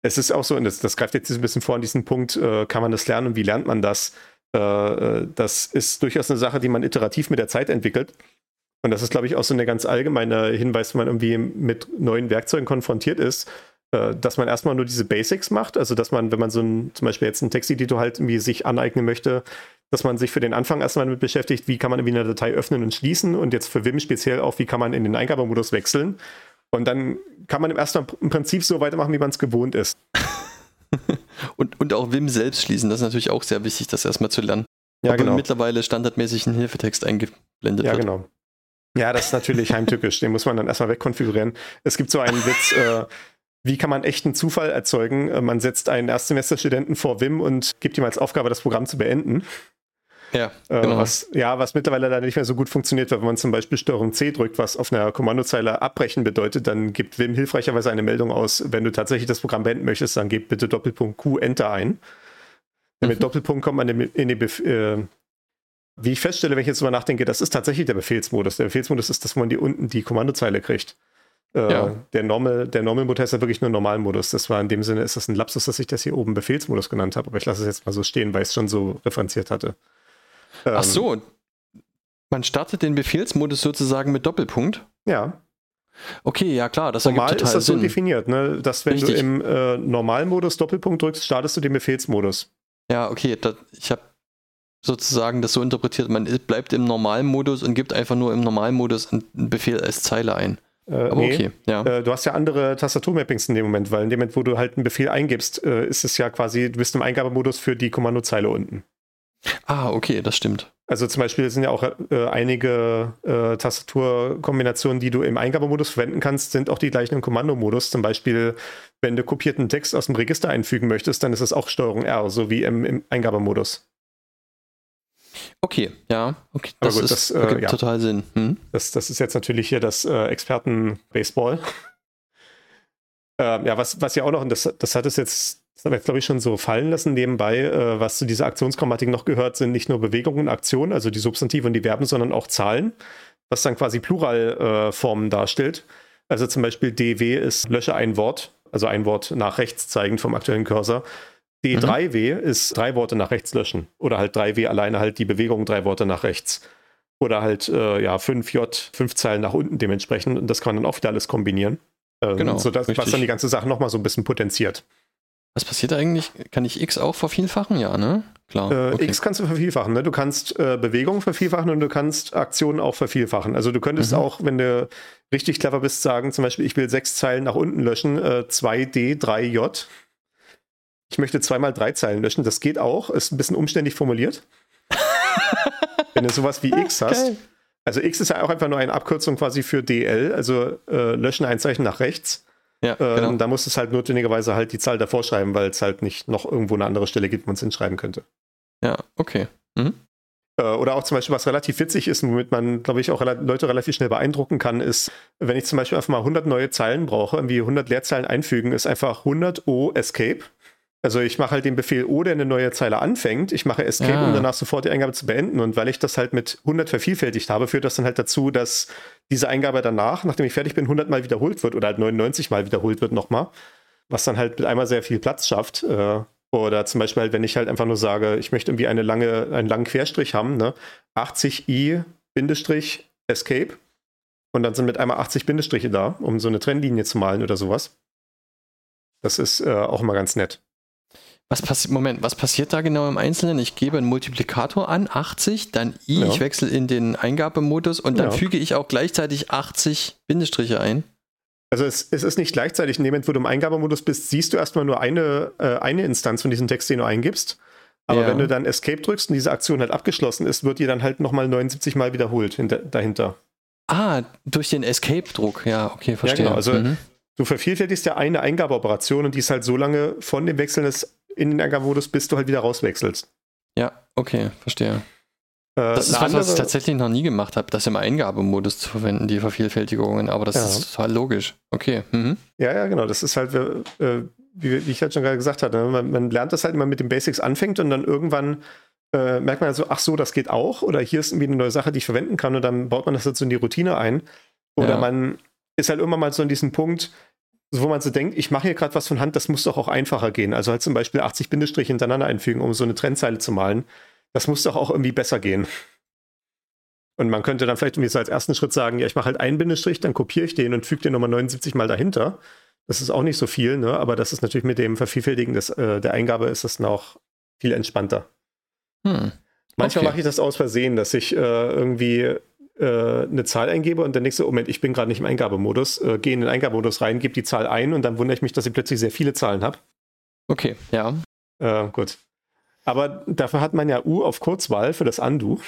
Es ist auch so, und das, das greift jetzt ein bisschen vor an diesen Punkt, äh, kann man das lernen und wie lernt man das? Äh, äh, das ist durchaus eine Sache, die man iterativ mit der Zeit entwickelt. Und das ist, glaube ich, auch so eine ganz allgemeine Hinweis, wenn man irgendwie mit neuen Werkzeugen konfrontiert ist, äh, dass man erstmal nur diese Basics macht. Also, dass man, wenn man so ein, zum Beispiel jetzt einen Texteditor halt irgendwie sich aneignen möchte, dass man sich für den Anfang erstmal damit beschäftigt, wie kann man irgendwie eine Datei öffnen und schließen und jetzt für Vim speziell auch, wie kann man in den Eingabemodus wechseln. Und dann kann man im ersten im Prinzip so weitermachen, wie man es gewohnt ist. Und, und auch Wim selbst schließen, das ist natürlich auch sehr wichtig, das erstmal zu lernen. Ja, Obwohl genau. mittlerweile standardmäßig ein Hilfetext eingeblendet Ja, wird. genau. Ja, das ist natürlich heimtückisch. Den muss man dann erstmal wegkonfigurieren. Es gibt so einen Witz, äh, wie kann man echten Zufall erzeugen? Äh, man setzt einen Erstsemesterstudenten vor Vim und gibt ihm als Aufgabe, das Programm zu beenden. Ja, Äh, genau. was, ja, was mittlerweile leider nicht mehr so gut funktioniert, weil wenn man zum Beispiel Steuerung C drückt, was auf einer Kommandozeile abbrechen bedeutet, dann gibt Vim hilfreicherweise eine Meldung aus, wenn du tatsächlich das Programm beenden möchtest, dann gib bitte Doppelpunkt Q Enter ein. Mit Mhm. Doppelpunkt kommt man in, den Bef äh, wie ich feststelle, wenn ich jetzt drüber nachdenke, das ist tatsächlich der Befehlsmodus. Der Befehlsmodus ist, dass man die unten die Kommandozeile kriegt. Äh, Ja. Der Normal, der Normal-Mode heißt ja wirklich nur Normalmodus. Das war in dem Sinne, ist das ein Lapsus, dass ich das hier oben Befehlsmodus genannt habe, aber ich lasse es jetzt mal so stehen, weil ich es schon so referenziert hatte. Ach Ähm, so, Man startet den Befehlsmodus sozusagen mit Doppelpunkt. Ja. Okay, ja klar, das Normal ergibt ist total das so Sinn. definiert, ne? dass wenn Richtig. du im äh, Normalmodus Doppelpunkt drückst, startest du den Befehlsmodus. Ja, okay, das, ich habe sozusagen das so interpretiert, man ist- bleibt im Normalmodus und gibt einfach nur im Normalmodus einen einen Befehl als Zeile ein. Äh, Aber nee. okay, ja. Äh, du hast ja andere Tastaturmappings in dem Moment, weil in dem Moment, wo du halt einen Befehl eingibst, äh, ist es ja quasi, du bist im Eingabemodus für die Kommandozeile unten. Ah, okay, das stimmt. Also zum Beispiel sind ja auch äh, einige äh, Tastaturkombinationen, die du im Eingabemodus verwenden kannst, sind auch die gleichen im Kommandomodus. Zum Beispiel, wenn du kopierten Text aus dem Register einfügen möchtest, dann ist es auch Steuerung R, so wie im, im Eingabemodus. Okay, ja, okay, das, gut, ist, das, äh, ergibt ja. total Sinn. Hm? Das, das ist jetzt natürlich hier das äh, Experten-Baseball. ähm, ja, was, was ja auch noch, und das, das hat es jetzt, das haben wir jetzt, glaube ich, schon so fallen lassen nebenbei, äh, was zu dieser Aktionsgrammatik noch gehört, sind nicht nur Bewegungen und Aktionen, also die Substantive und die Verben, sondern auch Zahlen, was dann quasi Pluralformen äh, darstellt. Also zum Beispiel DW ist lösche ein Wort, also ein Wort nach rechts zeigend vom aktuellen Cursor. D3W ist drei Worte nach rechts löschen. Oder halt 3W alleine halt die Bewegung drei Worte nach rechts. Oder halt, äh, ja, 5J, fünf Zeilen nach unten dementsprechend. Und das kann man dann auch wieder alles kombinieren. Ähm, Genau, So dass, was dann die ganze Sache nochmal so ein bisschen potenziert. Was passiert eigentlich? Kann ich X auch vervielfachen? Ja, ne? Klar. Äh, okay. X kannst du vervielfachen. Ne? Du kannst äh, Bewegungen vervielfachen und du kannst Aktionen auch vervielfachen. Also du könntest Mhm. auch, wenn du richtig clever bist, sagen, zum Beispiel, ich will sechs Zeilen nach unten löschen, äh, 2D, 3J. Ich möchte zweimal drei Zeilen löschen. Das geht auch. Ist ein bisschen umständlich formuliert. wenn du sowas wie X hast. Geil. Also X ist ja auch einfach nur eine Abkürzung quasi für DL, also äh, löschen ein Zeichen nach rechts. Ja, Ähm, genau. Da muss es halt notwendigerweise halt die Zahl davor schreiben, weil es halt nicht noch irgendwo eine andere Stelle gibt, wo man es hinschreiben könnte. Ja, okay. Mhm. Äh, Oder auch zum Beispiel, was relativ witzig ist, und womit man, glaube ich, auch rela Leute relativ schnell beeindrucken kann, ist, wenn ich zum Beispiel einfach mal 100 neue Zeilen brauche, irgendwie 100 Leerzeilen einfügen, ist einfach 100 O Escape. Also ich mache halt den Befehl O, der eine neue Zeile anfängt. Ich mache Escape, Ah. um danach sofort die Eingabe zu beenden. Und weil ich das halt mit 100 vervielfältigt habe, führt das dann halt dazu, dass diese Eingabe danach, nachdem ich fertig bin, 100 Mal wiederholt wird oder halt 99 Mal wiederholt wird nochmal. Was dann halt mit einmal sehr viel Platz schafft. Äh, Oder zum Beispiel halt, wenn ich halt einfach nur sage, ich möchte irgendwie eine lange, einen langen Querstrich haben, ne? 80i Bindestrich Escape. Und dann sind mit einmal 80 Bindestriche da, um so eine Trennlinie zu malen oder sowas. Das ist äh, auch immer ganz nett. Was passiert, Moment, was passiert da genau im Einzelnen? Ich gebe einen Multiplikator an, 80, dann i, Ja. ich wechsle in den Eingabemodus und dann Ja. füge ich auch gleichzeitig 80 Bindestriche ein. Also es, es ist nicht gleichzeitig, in dem Moment, wo du im Eingabemodus bist, siehst du erstmal nur eine, äh, eine Instanz von diesem Text, den du eingibst. Aber Ja. wenn du dann Escape drückst und diese Aktion halt abgeschlossen ist, wird die dann halt nochmal 79 Mal wiederholt hinter, dahinter. Ah, durch den Escape-Druck. Ja, okay, verstehe. genau, also- mhm. Du vervielfältigst ja eine Eingabeoperation und die ist halt so lange von dem Wechseln des in den Eingabemodus, bis du halt wieder rauswechselst. Ja, okay, verstehe. Äh, Das ist was, was ich andere- tatsächlich noch nie gemacht habe, das im Eingabemodus zu verwenden, die Vervielfältigungen, aber das Ja. ist total logisch. Okay. Mhm. Ja, ja, genau. Das ist halt, äh, wie, wie ich halt schon gerade gesagt hatte, ne? man, man lernt das halt immer mit den Basics anfängt und dann irgendwann äh, merkt man so, ach so, das geht auch oder hier ist irgendwie eine neue Sache, die ich verwenden kann und dann baut man das jetzt so in die Routine ein. Oder Ja. man ist halt irgendwann mal so in diesem Punkt, wo man so denkt, ich mache hier gerade was von Hand, das muss doch auch einfacher gehen. Also halt zum Beispiel 80 Bindestriche hintereinander einfügen, um so eine Trennzeile zu malen. Das muss doch auch irgendwie besser gehen. Und man könnte dann vielleicht irgendwie so als ersten Schritt sagen, ja, ich mache halt einen Bindestrich, dann kopiere ich den und füge den nochmal 79 Mal dahinter. Das ist auch nicht so viel, ne? aber das ist natürlich mit dem Vervielfältigen des, äh, der Eingabe ist das noch viel entspannter. Hm. Manchmal Okay. mache ich das aus Versehen, dass ich äh, irgendwie äh, eine Zahl eingebe und dann denkst du, oh Moment, ich bin gerade nicht im Eingabemodus, äh, gehe in den Eingabemodus rein, gebe die Zahl ein und dann wundere ich mich, dass ich plötzlich sehr viele Zahlen habe. Okay, ja. Äh, gut. Aber dafür hat man ja U auf Kurzwahl für das Undo.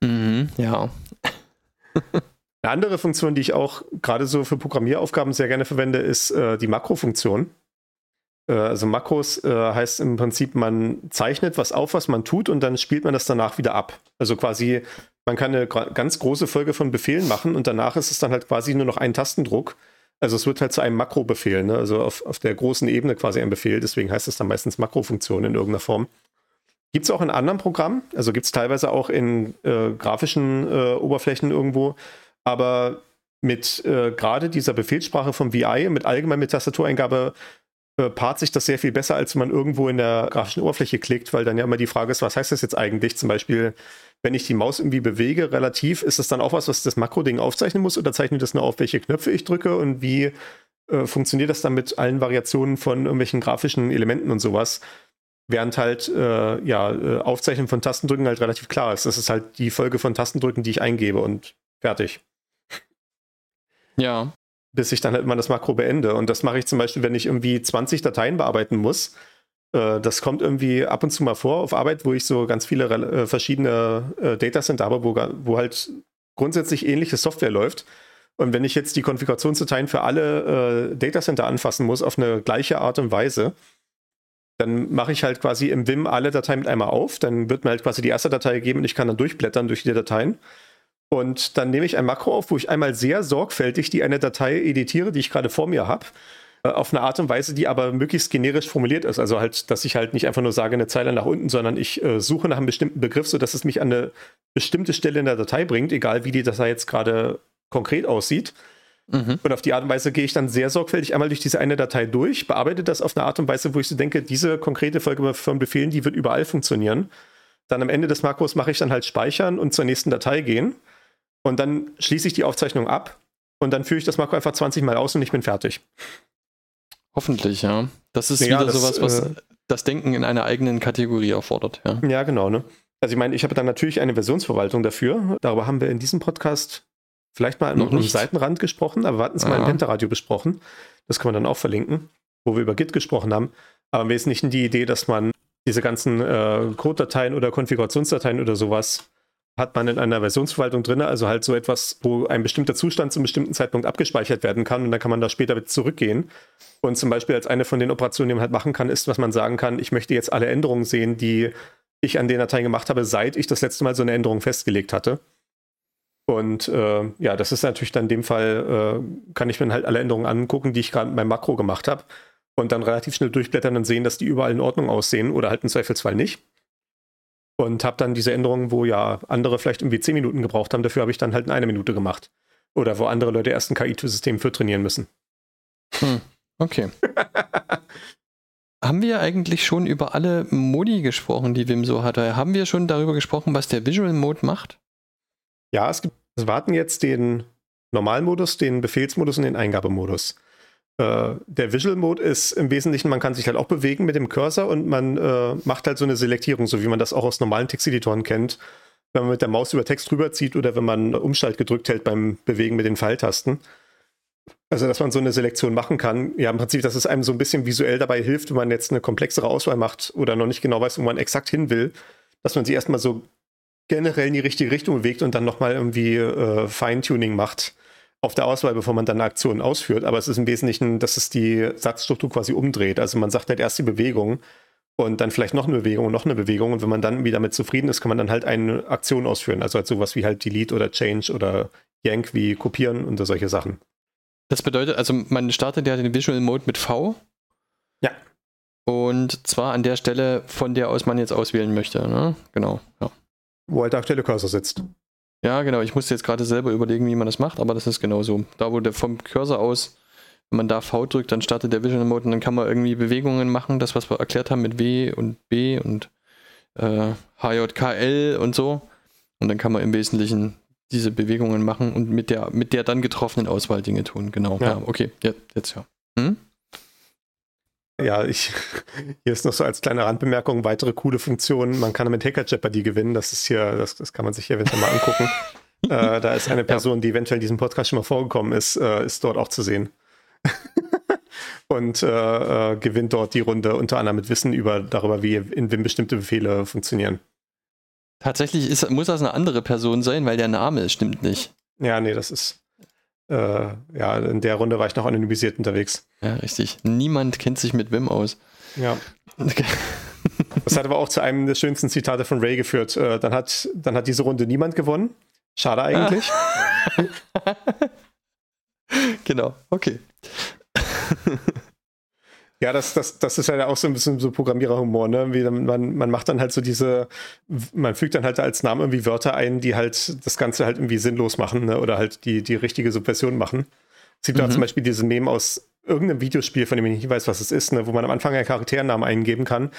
Mhm, ja. Eine andere Funktion, die ich auch gerade so für Programmieraufgaben sehr gerne verwende, ist äh, die Makrofunktion. Äh, also Makros äh, heißt im Prinzip, man zeichnet was auf, was man tut und dann spielt man das danach wieder ab. Also quasi, man kann eine ganz große Folge von Befehlen machen und danach ist es dann halt quasi nur noch ein Tastendruck. Also es wird halt zu einem Makrobefehl, ne? also auf, auf der großen Ebene quasi ein Befehl, deswegen heißt es dann meistens Makrofunktion in irgendeiner Form. Gibt es auch in anderen Programmen, also gibt es teilweise auch in äh, grafischen äh, Oberflächen irgendwo, aber mit äh, gerade dieser Befehlssprache vom VI, mit allgemein mit Tastatureingabe, äh, paart sich das sehr viel besser, als wenn man irgendwo in der grafischen Oberfläche klickt, weil dann ja immer die Frage ist, was heißt das jetzt eigentlich? Zum Beispiel, wenn ich die Maus irgendwie bewege, relativ, ist das dann auch was, was das Makro-Ding aufzeichnen muss oder zeichnet das nur auf, welche Knöpfe ich drücke und wie äh, funktioniert das dann mit allen Variationen von irgendwelchen grafischen Elementen und sowas? Während halt, äh, ja, äh, Aufzeichnen von Tastendrücken halt relativ klar ist. Das ist halt die Folge von Tastendrücken, die ich eingebe und fertig. Ja. Bis ich dann halt immer das Makro beende. Und das mache ich zum Beispiel, wenn ich irgendwie 20 Dateien bearbeiten muss. Äh, das kommt irgendwie ab und zu mal vor auf Arbeit, wo ich so ganz viele äh, verschiedene äh, Datacenter habe, wo, wo halt grundsätzlich ähnliche Software läuft. Und wenn ich jetzt die Konfigurationsdateien für alle äh, Datacenter anfassen muss auf eine gleiche Art und Weise, dann mache ich halt quasi im Vim alle Dateien mit einmal auf. Dann wird mir halt quasi die erste Datei gegeben und ich kann dann durchblättern durch die Dateien. Und dann nehme ich ein Makro auf, wo ich einmal sehr sorgfältig die eine Datei editiere, die ich gerade vor mir habe, äh, auf eine Art und Weise, die aber möglichst generisch formuliert ist. Also halt, dass ich halt nicht einfach nur sage eine Zeile nach unten, sondern ich äh, suche nach einem bestimmten Begriff, sodass es mich an eine bestimmte Stelle in der Datei bringt, egal wie die Datei jetzt gerade konkret aussieht. Mhm. Und auf die Art und Weise gehe ich dann sehr sorgfältig einmal durch diese eine Datei durch, bearbeite das auf eine Art und Weise, wo ich so denke, diese konkrete Folge von Befehlen, die wird überall funktionieren. Dann am Ende des Makros mache ich dann halt speichern und zur nächsten Datei gehen. Und dann schließe ich die Aufzeichnung ab und dann führe ich das Makro einfach 20 Mal aus und ich bin fertig. Hoffentlich, ja. Das ist ja, wieder das, sowas, was äh, das Denken in einer eigenen Kategorie erfordert, ja. Ja, genau, ne? Also ich meine, ich habe dann natürlich eine Versionsverwaltung dafür. Darüber haben wir in diesem Podcast vielleicht mal noch am Seitenrand gesprochen, aber wir hatten es mal im Pentaradio besprochen. Das kann man dann auch verlinken, wo wir über Git gesprochen haben. Aber im Wesentlichen die Idee, dass man diese ganzen äh, Code-Dateien oder Konfigurationsdateien oder sowas hat man in einer Versionsverwaltung drin, also halt so etwas, wo ein bestimmter Zustand zu einem bestimmten Zeitpunkt abgespeichert werden kann und dann kann man da später wieder zurückgehen. Und zum Beispiel als eine von den Operationen, die man halt machen kann, ist, was man sagen kann, ich möchte jetzt alle Änderungen sehen, die ich an den Dateien gemacht habe, seit ich das letzte Mal so eine Änderung festgelegt hatte. Und äh, ja, das ist natürlich dann in dem Fall, äh, kann ich mir halt alle Änderungen angucken, die ich gerade beim Makro gemacht habe und dann relativ schnell durchblättern und sehen, dass die überall in Ordnung aussehen oder halt im Zweifelsfall nicht und habe dann diese Änderungen, wo ja andere vielleicht irgendwie 10 Minuten gebraucht haben, dafür habe ich dann halt in einer Minute gemacht. Oder wo andere Leute erst ein KI-System für trainieren müssen. Hm, okay. Haben wir eigentlich schon über alle Modi gesprochen, die Wim so hatte? Haben wir schon darüber gesprochen, was der Visual Mode macht? Ja, es gibt, es warten jetzt den Normalmodus, den Befehlsmodus und den Eingabemodus. Äh, der Visual Mode ist im Wesentlichen, man kann sich halt auch bewegen mit dem Cursor und man äh, macht halt so eine Selektierung, so wie man das auch aus normalen Texteditoren kennt. Wenn man mit der Maus über Text rüberzieht oder wenn man Umschalt gedrückt hält beim Bewegen mit den Pfeiltasten. Also, dass man so eine Selektion machen kann. Ja, im Prinzip, dass es einem so ein bisschen visuell dabei hilft, wenn man jetzt eine komplexere Auswahl macht oder noch nicht genau weiß, wo man exakt hin will, dass man sie erstmal so generell in die richtige Richtung bewegt und dann nochmal irgendwie äh, Feintuning macht auf der Auswahl, bevor man dann eine Aktion ausführt. Aber es ist im Wesentlichen, dass es die Satzstruktur quasi umdreht. Also man sagt halt erst die Bewegung und dann vielleicht noch eine Bewegung und noch eine Bewegung. Und wenn man dann wieder damit zufrieden ist, kann man dann halt eine Aktion ausführen. Also halt sowas wie halt Delete oder Change oder Yank wie kopieren und solche Sachen. Das bedeutet, also man startet ja den Visual Mode mit V. Ja. Und zwar an der Stelle, von der aus man jetzt auswählen möchte. Ne? Genau. Ja. Wo halt der aktuelle Cursor sitzt. Ja, genau. Ich musste jetzt gerade selber überlegen, wie man das macht, aber das ist genau so. Da, wo der vom Cursor aus, wenn man da V drückt, dann startet der Visual Mode und dann kann man irgendwie Bewegungen machen, das, was wir erklärt haben mit W und B und äh, HJKL und so. Und dann kann man im Wesentlichen diese Bewegungen machen und mit der, mit der dann getroffenen Auswahl Dinge tun. Genau. Ja, ja okay. Ja, jetzt ja. Hm? Ja, ich, hier ist noch so als kleine Randbemerkung weitere coole Funktionen. Man kann mit Hacker Jeopardy gewinnen. Das ist hier, das, das kann man sich eventuell mal angucken. äh, da ist eine Person, die eventuell in diesem Podcast schon mal vorgekommen ist, äh, ist dort auch zu sehen. Und äh, äh, gewinnt dort die Runde unter anderem mit Wissen über darüber, wie in Wim bestimmte Befehle funktionieren. Tatsächlich ist, muss das eine andere Person sein, weil der Name stimmt nicht. Ja, nee, das ist äh, ja, in der Runde war ich noch anonymisiert unterwegs. Ja, richtig. Niemand kennt sich mit Wim aus. Ja. Das hat aber auch zu einem der schönsten Zitate von Ray geführt. Äh, dann, hat, dann hat diese Runde niemand gewonnen. Schade eigentlich. genau, okay. Ja, das, das, das ist halt auch so ein bisschen so Programmiererhumor, ne? Wie man, man macht dann halt so diese, man fügt dann halt als Namen irgendwie Wörter ein, die halt das Ganze halt irgendwie sinnlos machen, ne? Oder halt die, die richtige Subversion machen. Es gibt mhm. da zum Beispiel diese Meme aus irgendeinem Videospiel, von dem ich nicht weiß, was es ist, ne, wo man am Anfang einen Charakternamen eingeben kann.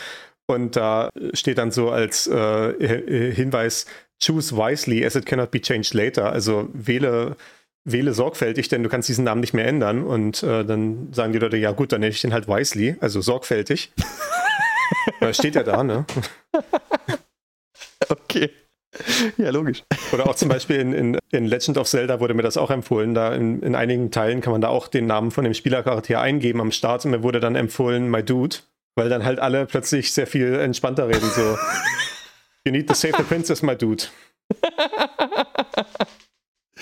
Und da steht dann so als äh, Hinweis, choose wisely as it cannot be changed later. Also wähle, wähle sorgfältig, denn du kannst diesen Namen nicht mehr ändern. Und äh, dann sagen die Leute, ja gut, dann nenne ich den halt wisely, also sorgfältig. da steht ja da, ne? Okay. Ja, logisch. Oder auch zum Beispiel in, in, in, Legend of Zelda wurde mir das auch empfohlen. Da in, in einigen Teilen kann man da auch den Namen von dem Spielercharakter eingeben am Start und mir wurde dann empfohlen, my dude, weil dann halt alle plötzlich sehr viel entspannter reden. So, you need to save the princess, my dude.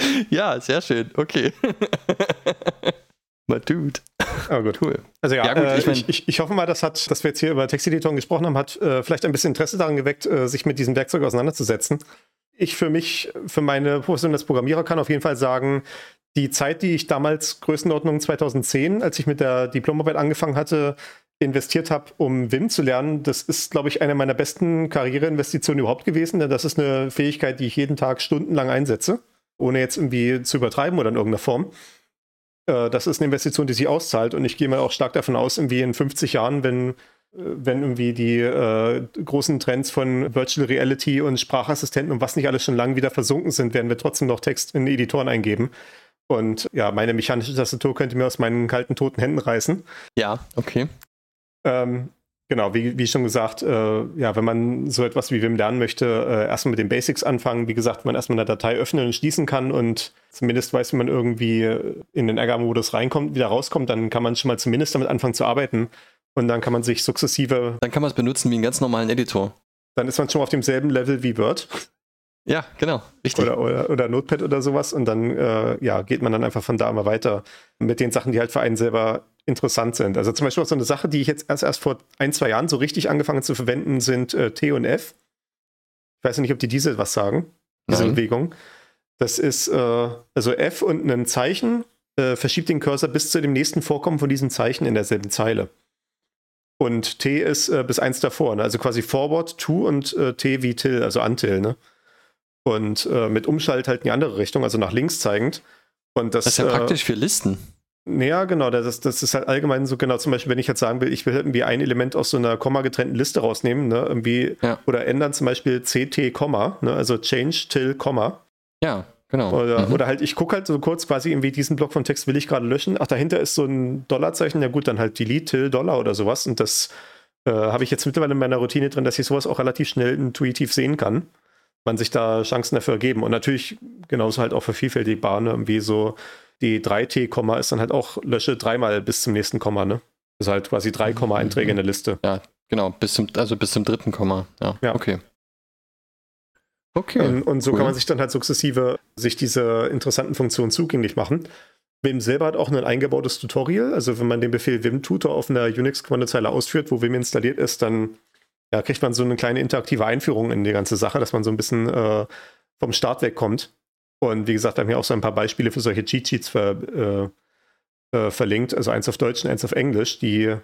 Ja, sehr schön. Okay. my dude. Oh, gut. Cool. Also ja, ja gut, äh, ich, mein, ich, ich, hoffe mal, das hat, dass wir jetzt hier über Texteditoren gesprochen haben, hat äh, vielleicht ein bisschen Interesse daran geweckt, äh, sich mit diesem Werkzeug auseinanderzusetzen. Ich für mich, für meine Profession als Programmierer kann auf jeden Fall sagen, die Zeit, die ich damals, Größenordnung 2010, als ich mit der Diplomarbeit angefangen hatte, investiert habe, um Wim zu lernen, das ist, glaube ich, eine meiner besten Karriereinvestitionen überhaupt gewesen. Denn das ist eine Fähigkeit, die ich jeden Tag stundenlang einsetze, ohne jetzt irgendwie zu übertreiben oder in irgendeiner Form. Äh, das ist eine Investition, die sich auszahlt. Und ich gehe mal auch stark davon aus, irgendwie in 50 Jahren, wenn, äh, wenn irgendwie die äh, großen Trends von Virtual Reality und Sprachassistenten und was nicht alles schon lange wieder versunken sind, werden wir trotzdem noch Text in Editoren eingeben. Und ja, meine mechanische Tastatur könnte mir aus meinen kalten, toten Händen reißen. Ja, okay. Ähm, Genau, wie, wie schon gesagt, äh, ja, wenn man so etwas wie Wim lernen möchte, äh, erstmal mit den Basics anfangen. Wie gesagt, man erstmal eine Datei öffnen und schließen kann und zumindest weiß, wie man irgendwie in den Ärgermodus reinkommt, wieder rauskommt, dann kann man schon mal zumindest damit anfangen zu arbeiten. Und dann kann man sich sukzessive. Dann kann man es benutzen wie einen ganz normalen Editor. Dann ist man schon auf demselben Level wie Word. Ja, genau, richtig. Oder, oder, oder Notepad oder sowas. Und dann äh, ja, geht man dann einfach von da mal weiter mit den Sachen, die halt für einen selber interessant sind. Also zum Beispiel auch so eine Sache, die ich jetzt erst, erst vor ein, zwei Jahren so richtig angefangen zu verwenden, sind äh, T und F. Ich weiß nicht, ob die diese was sagen, diese Nein. Bewegung. Das ist äh, also F und ein Zeichen äh, verschiebt den Cursor bis zu dem nächsten Vorkommen von diesem Zeichen in derselben Zeile. Und T ist äh, bis eins davor, ne? also quasi Forward, To und äh, T wie Till, also Until. Ne? Und äh, mit Umschalt halt in die andere Richtung, also nach links zeigend. Und das, das ist ja praktisch für Listen. Ja, genau, das, das ist halt allgemein so genau, zum Beispiel, wenn ich jetzt sagen will, ich will irgendwie ein Element aus so einer Komma getrennten Liste rausnehmen, ne, irgendwie, ja. oder ändern zum Beispiel CT, Komma, ne, also Change till Komma. Ja, genau. Oder, mhm. oder halt, ich gucke halt so kurz quasi irgendwie diesen Block von Text will ich gerade löschen. Ach, dahinter ist so ein Dollarzeichen, ja gut, dann halt Delete till Dollar oder sowas. Und das äh, habe ich jetzt mittlerweile in meiner Routine drin, dass ich sowas auch relativ schnell intuitiv sehen kann. Man sich da Chancen dafür geben. Und natürlich genauso halt auch vervielfältigbar, ne, irgendwie so die 3T-Komma ist dann halt auch lösche dreimal bis zum nächsten Komma, ne? Das ist halt quasi drei Komma-Einträge in der Liste. Ja, genau, bis zum, also bis zum dritten Komma. Ja, ja. okay. Okay. Und, und so cool. kann man sich dann halt sukzessive sich diese interessanten Funktionen zugänglich machen. Wim selber hat auch ein eingebautes Tutorial. Also wenn man den Befehl Wim-Tutor auf einer Unix-Kommandozeile ausführt, wo Wim installiert ist, dann ja, kriegt man so eine kleine interaktive Einführung in die ganze Sache, dass man so ein bisschen äh, vom Start wegkommt. Und wie gesagt, haben wir auch so ein paar Beispiele für solche Cheat Sheets ver, äh, äh, verlinkt. Also eins auf Deutsch und eins auf Englisch. Die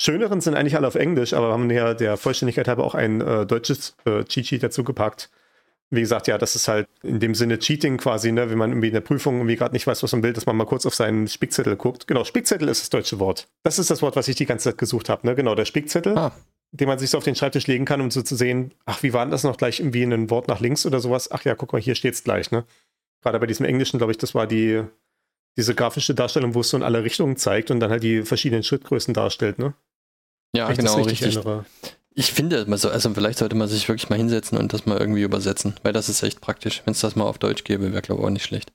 schöneren sind eigentlich alle auf Englisch, aber haben ja der Vollständigkeit halber auch ein äh, deutsches äh, Cheat Sheet dazu gepackt. Wie gesagt, ja, das ist halt in dem Sinne Cheating quasi, ne, wenn man irgendwie in der Prüfung irgendwie gerade nicht weiß, was man will, dass man mal kurz auf seinen Spickzettel guckt. Genau, Spickzettel ist das deutsche Wort. Das ist das Wort, was ich die ganze Zeit gesucht habe, ne? Genau, der Spickzettel. Ah den man sich so auf den Schreibtisch legen kann, um so zu sehen, ach, wie war denn das noch gleich irgendwie in ein Wort nach links oder sowas? Ach ja, guck mal, hier steht's gleich, ne? Gerade bei diesem Englischen, glaube ich, das war die, diese grafische Darstellung, wo es so in alle Richtungen zeigt und dann halt die verschiedenen Schrittgrößen darstellt, ne? Ja, genau, richtig. richtig. Ich finde, also vielleicht sollte man sich wirklich mal hinsetzen und das mal irgendwie übersetzen, weil das ist echt praktisch. Wenn es das mal auf Deutsch gäbe, wäre glaube ich auch nicht schlecht.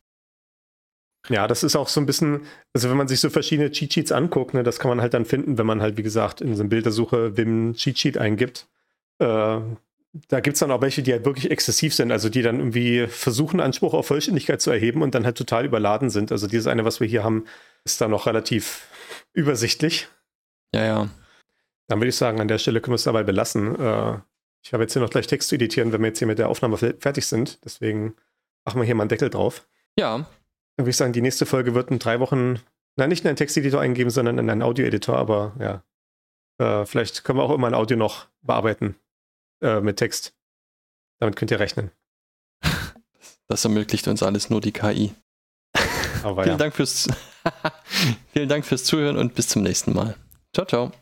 Ja, das ist auch so ein bisschen, also wenn man sich so verschiedene Cheat Sheets anguckt, ne, das kann man halt dann finden, wenn man halt, wie gesagt, in so einer Bildersuche Wim Cheat Sheet eingibt. Äh, da gibt es dann auch welche, die halt wirklich exzessiv sind, also die dann irgendwie versuchen, Anspruch auf Vollständigkeit zu erheben und dann halt total überladen sind. Also dieses eine, was wir hier haben, ist da noch relativ übersichtlich. Ja, ja. Dann würde ich sagen, an der Stelle können wir es dabei belassen. Äh, ich habe jetzt hier noch gleich Text zu editieren, wenn wir jetzt hier mit der Aufnahme fertig sind. Deswegen machen wir hier mal einen Deckel drauf. Ja. Würde ich sagen, die nächste Folge wird in drei Wochen, nein, nicht in einen Texteditor eingeben, sondern in einen Audioeditor, aber ja. Äh, vielleicht können wir auch immer ein Audio noch bearbeiten äh, mit Text. Damit könnt ihr rechnen. Das ermöglicht uns alles nur die KI. Aber Vielen ja. Dank fürs Vielen Dank fürs Zuhören und bis zum nächsten Mal. Ciao, ciao.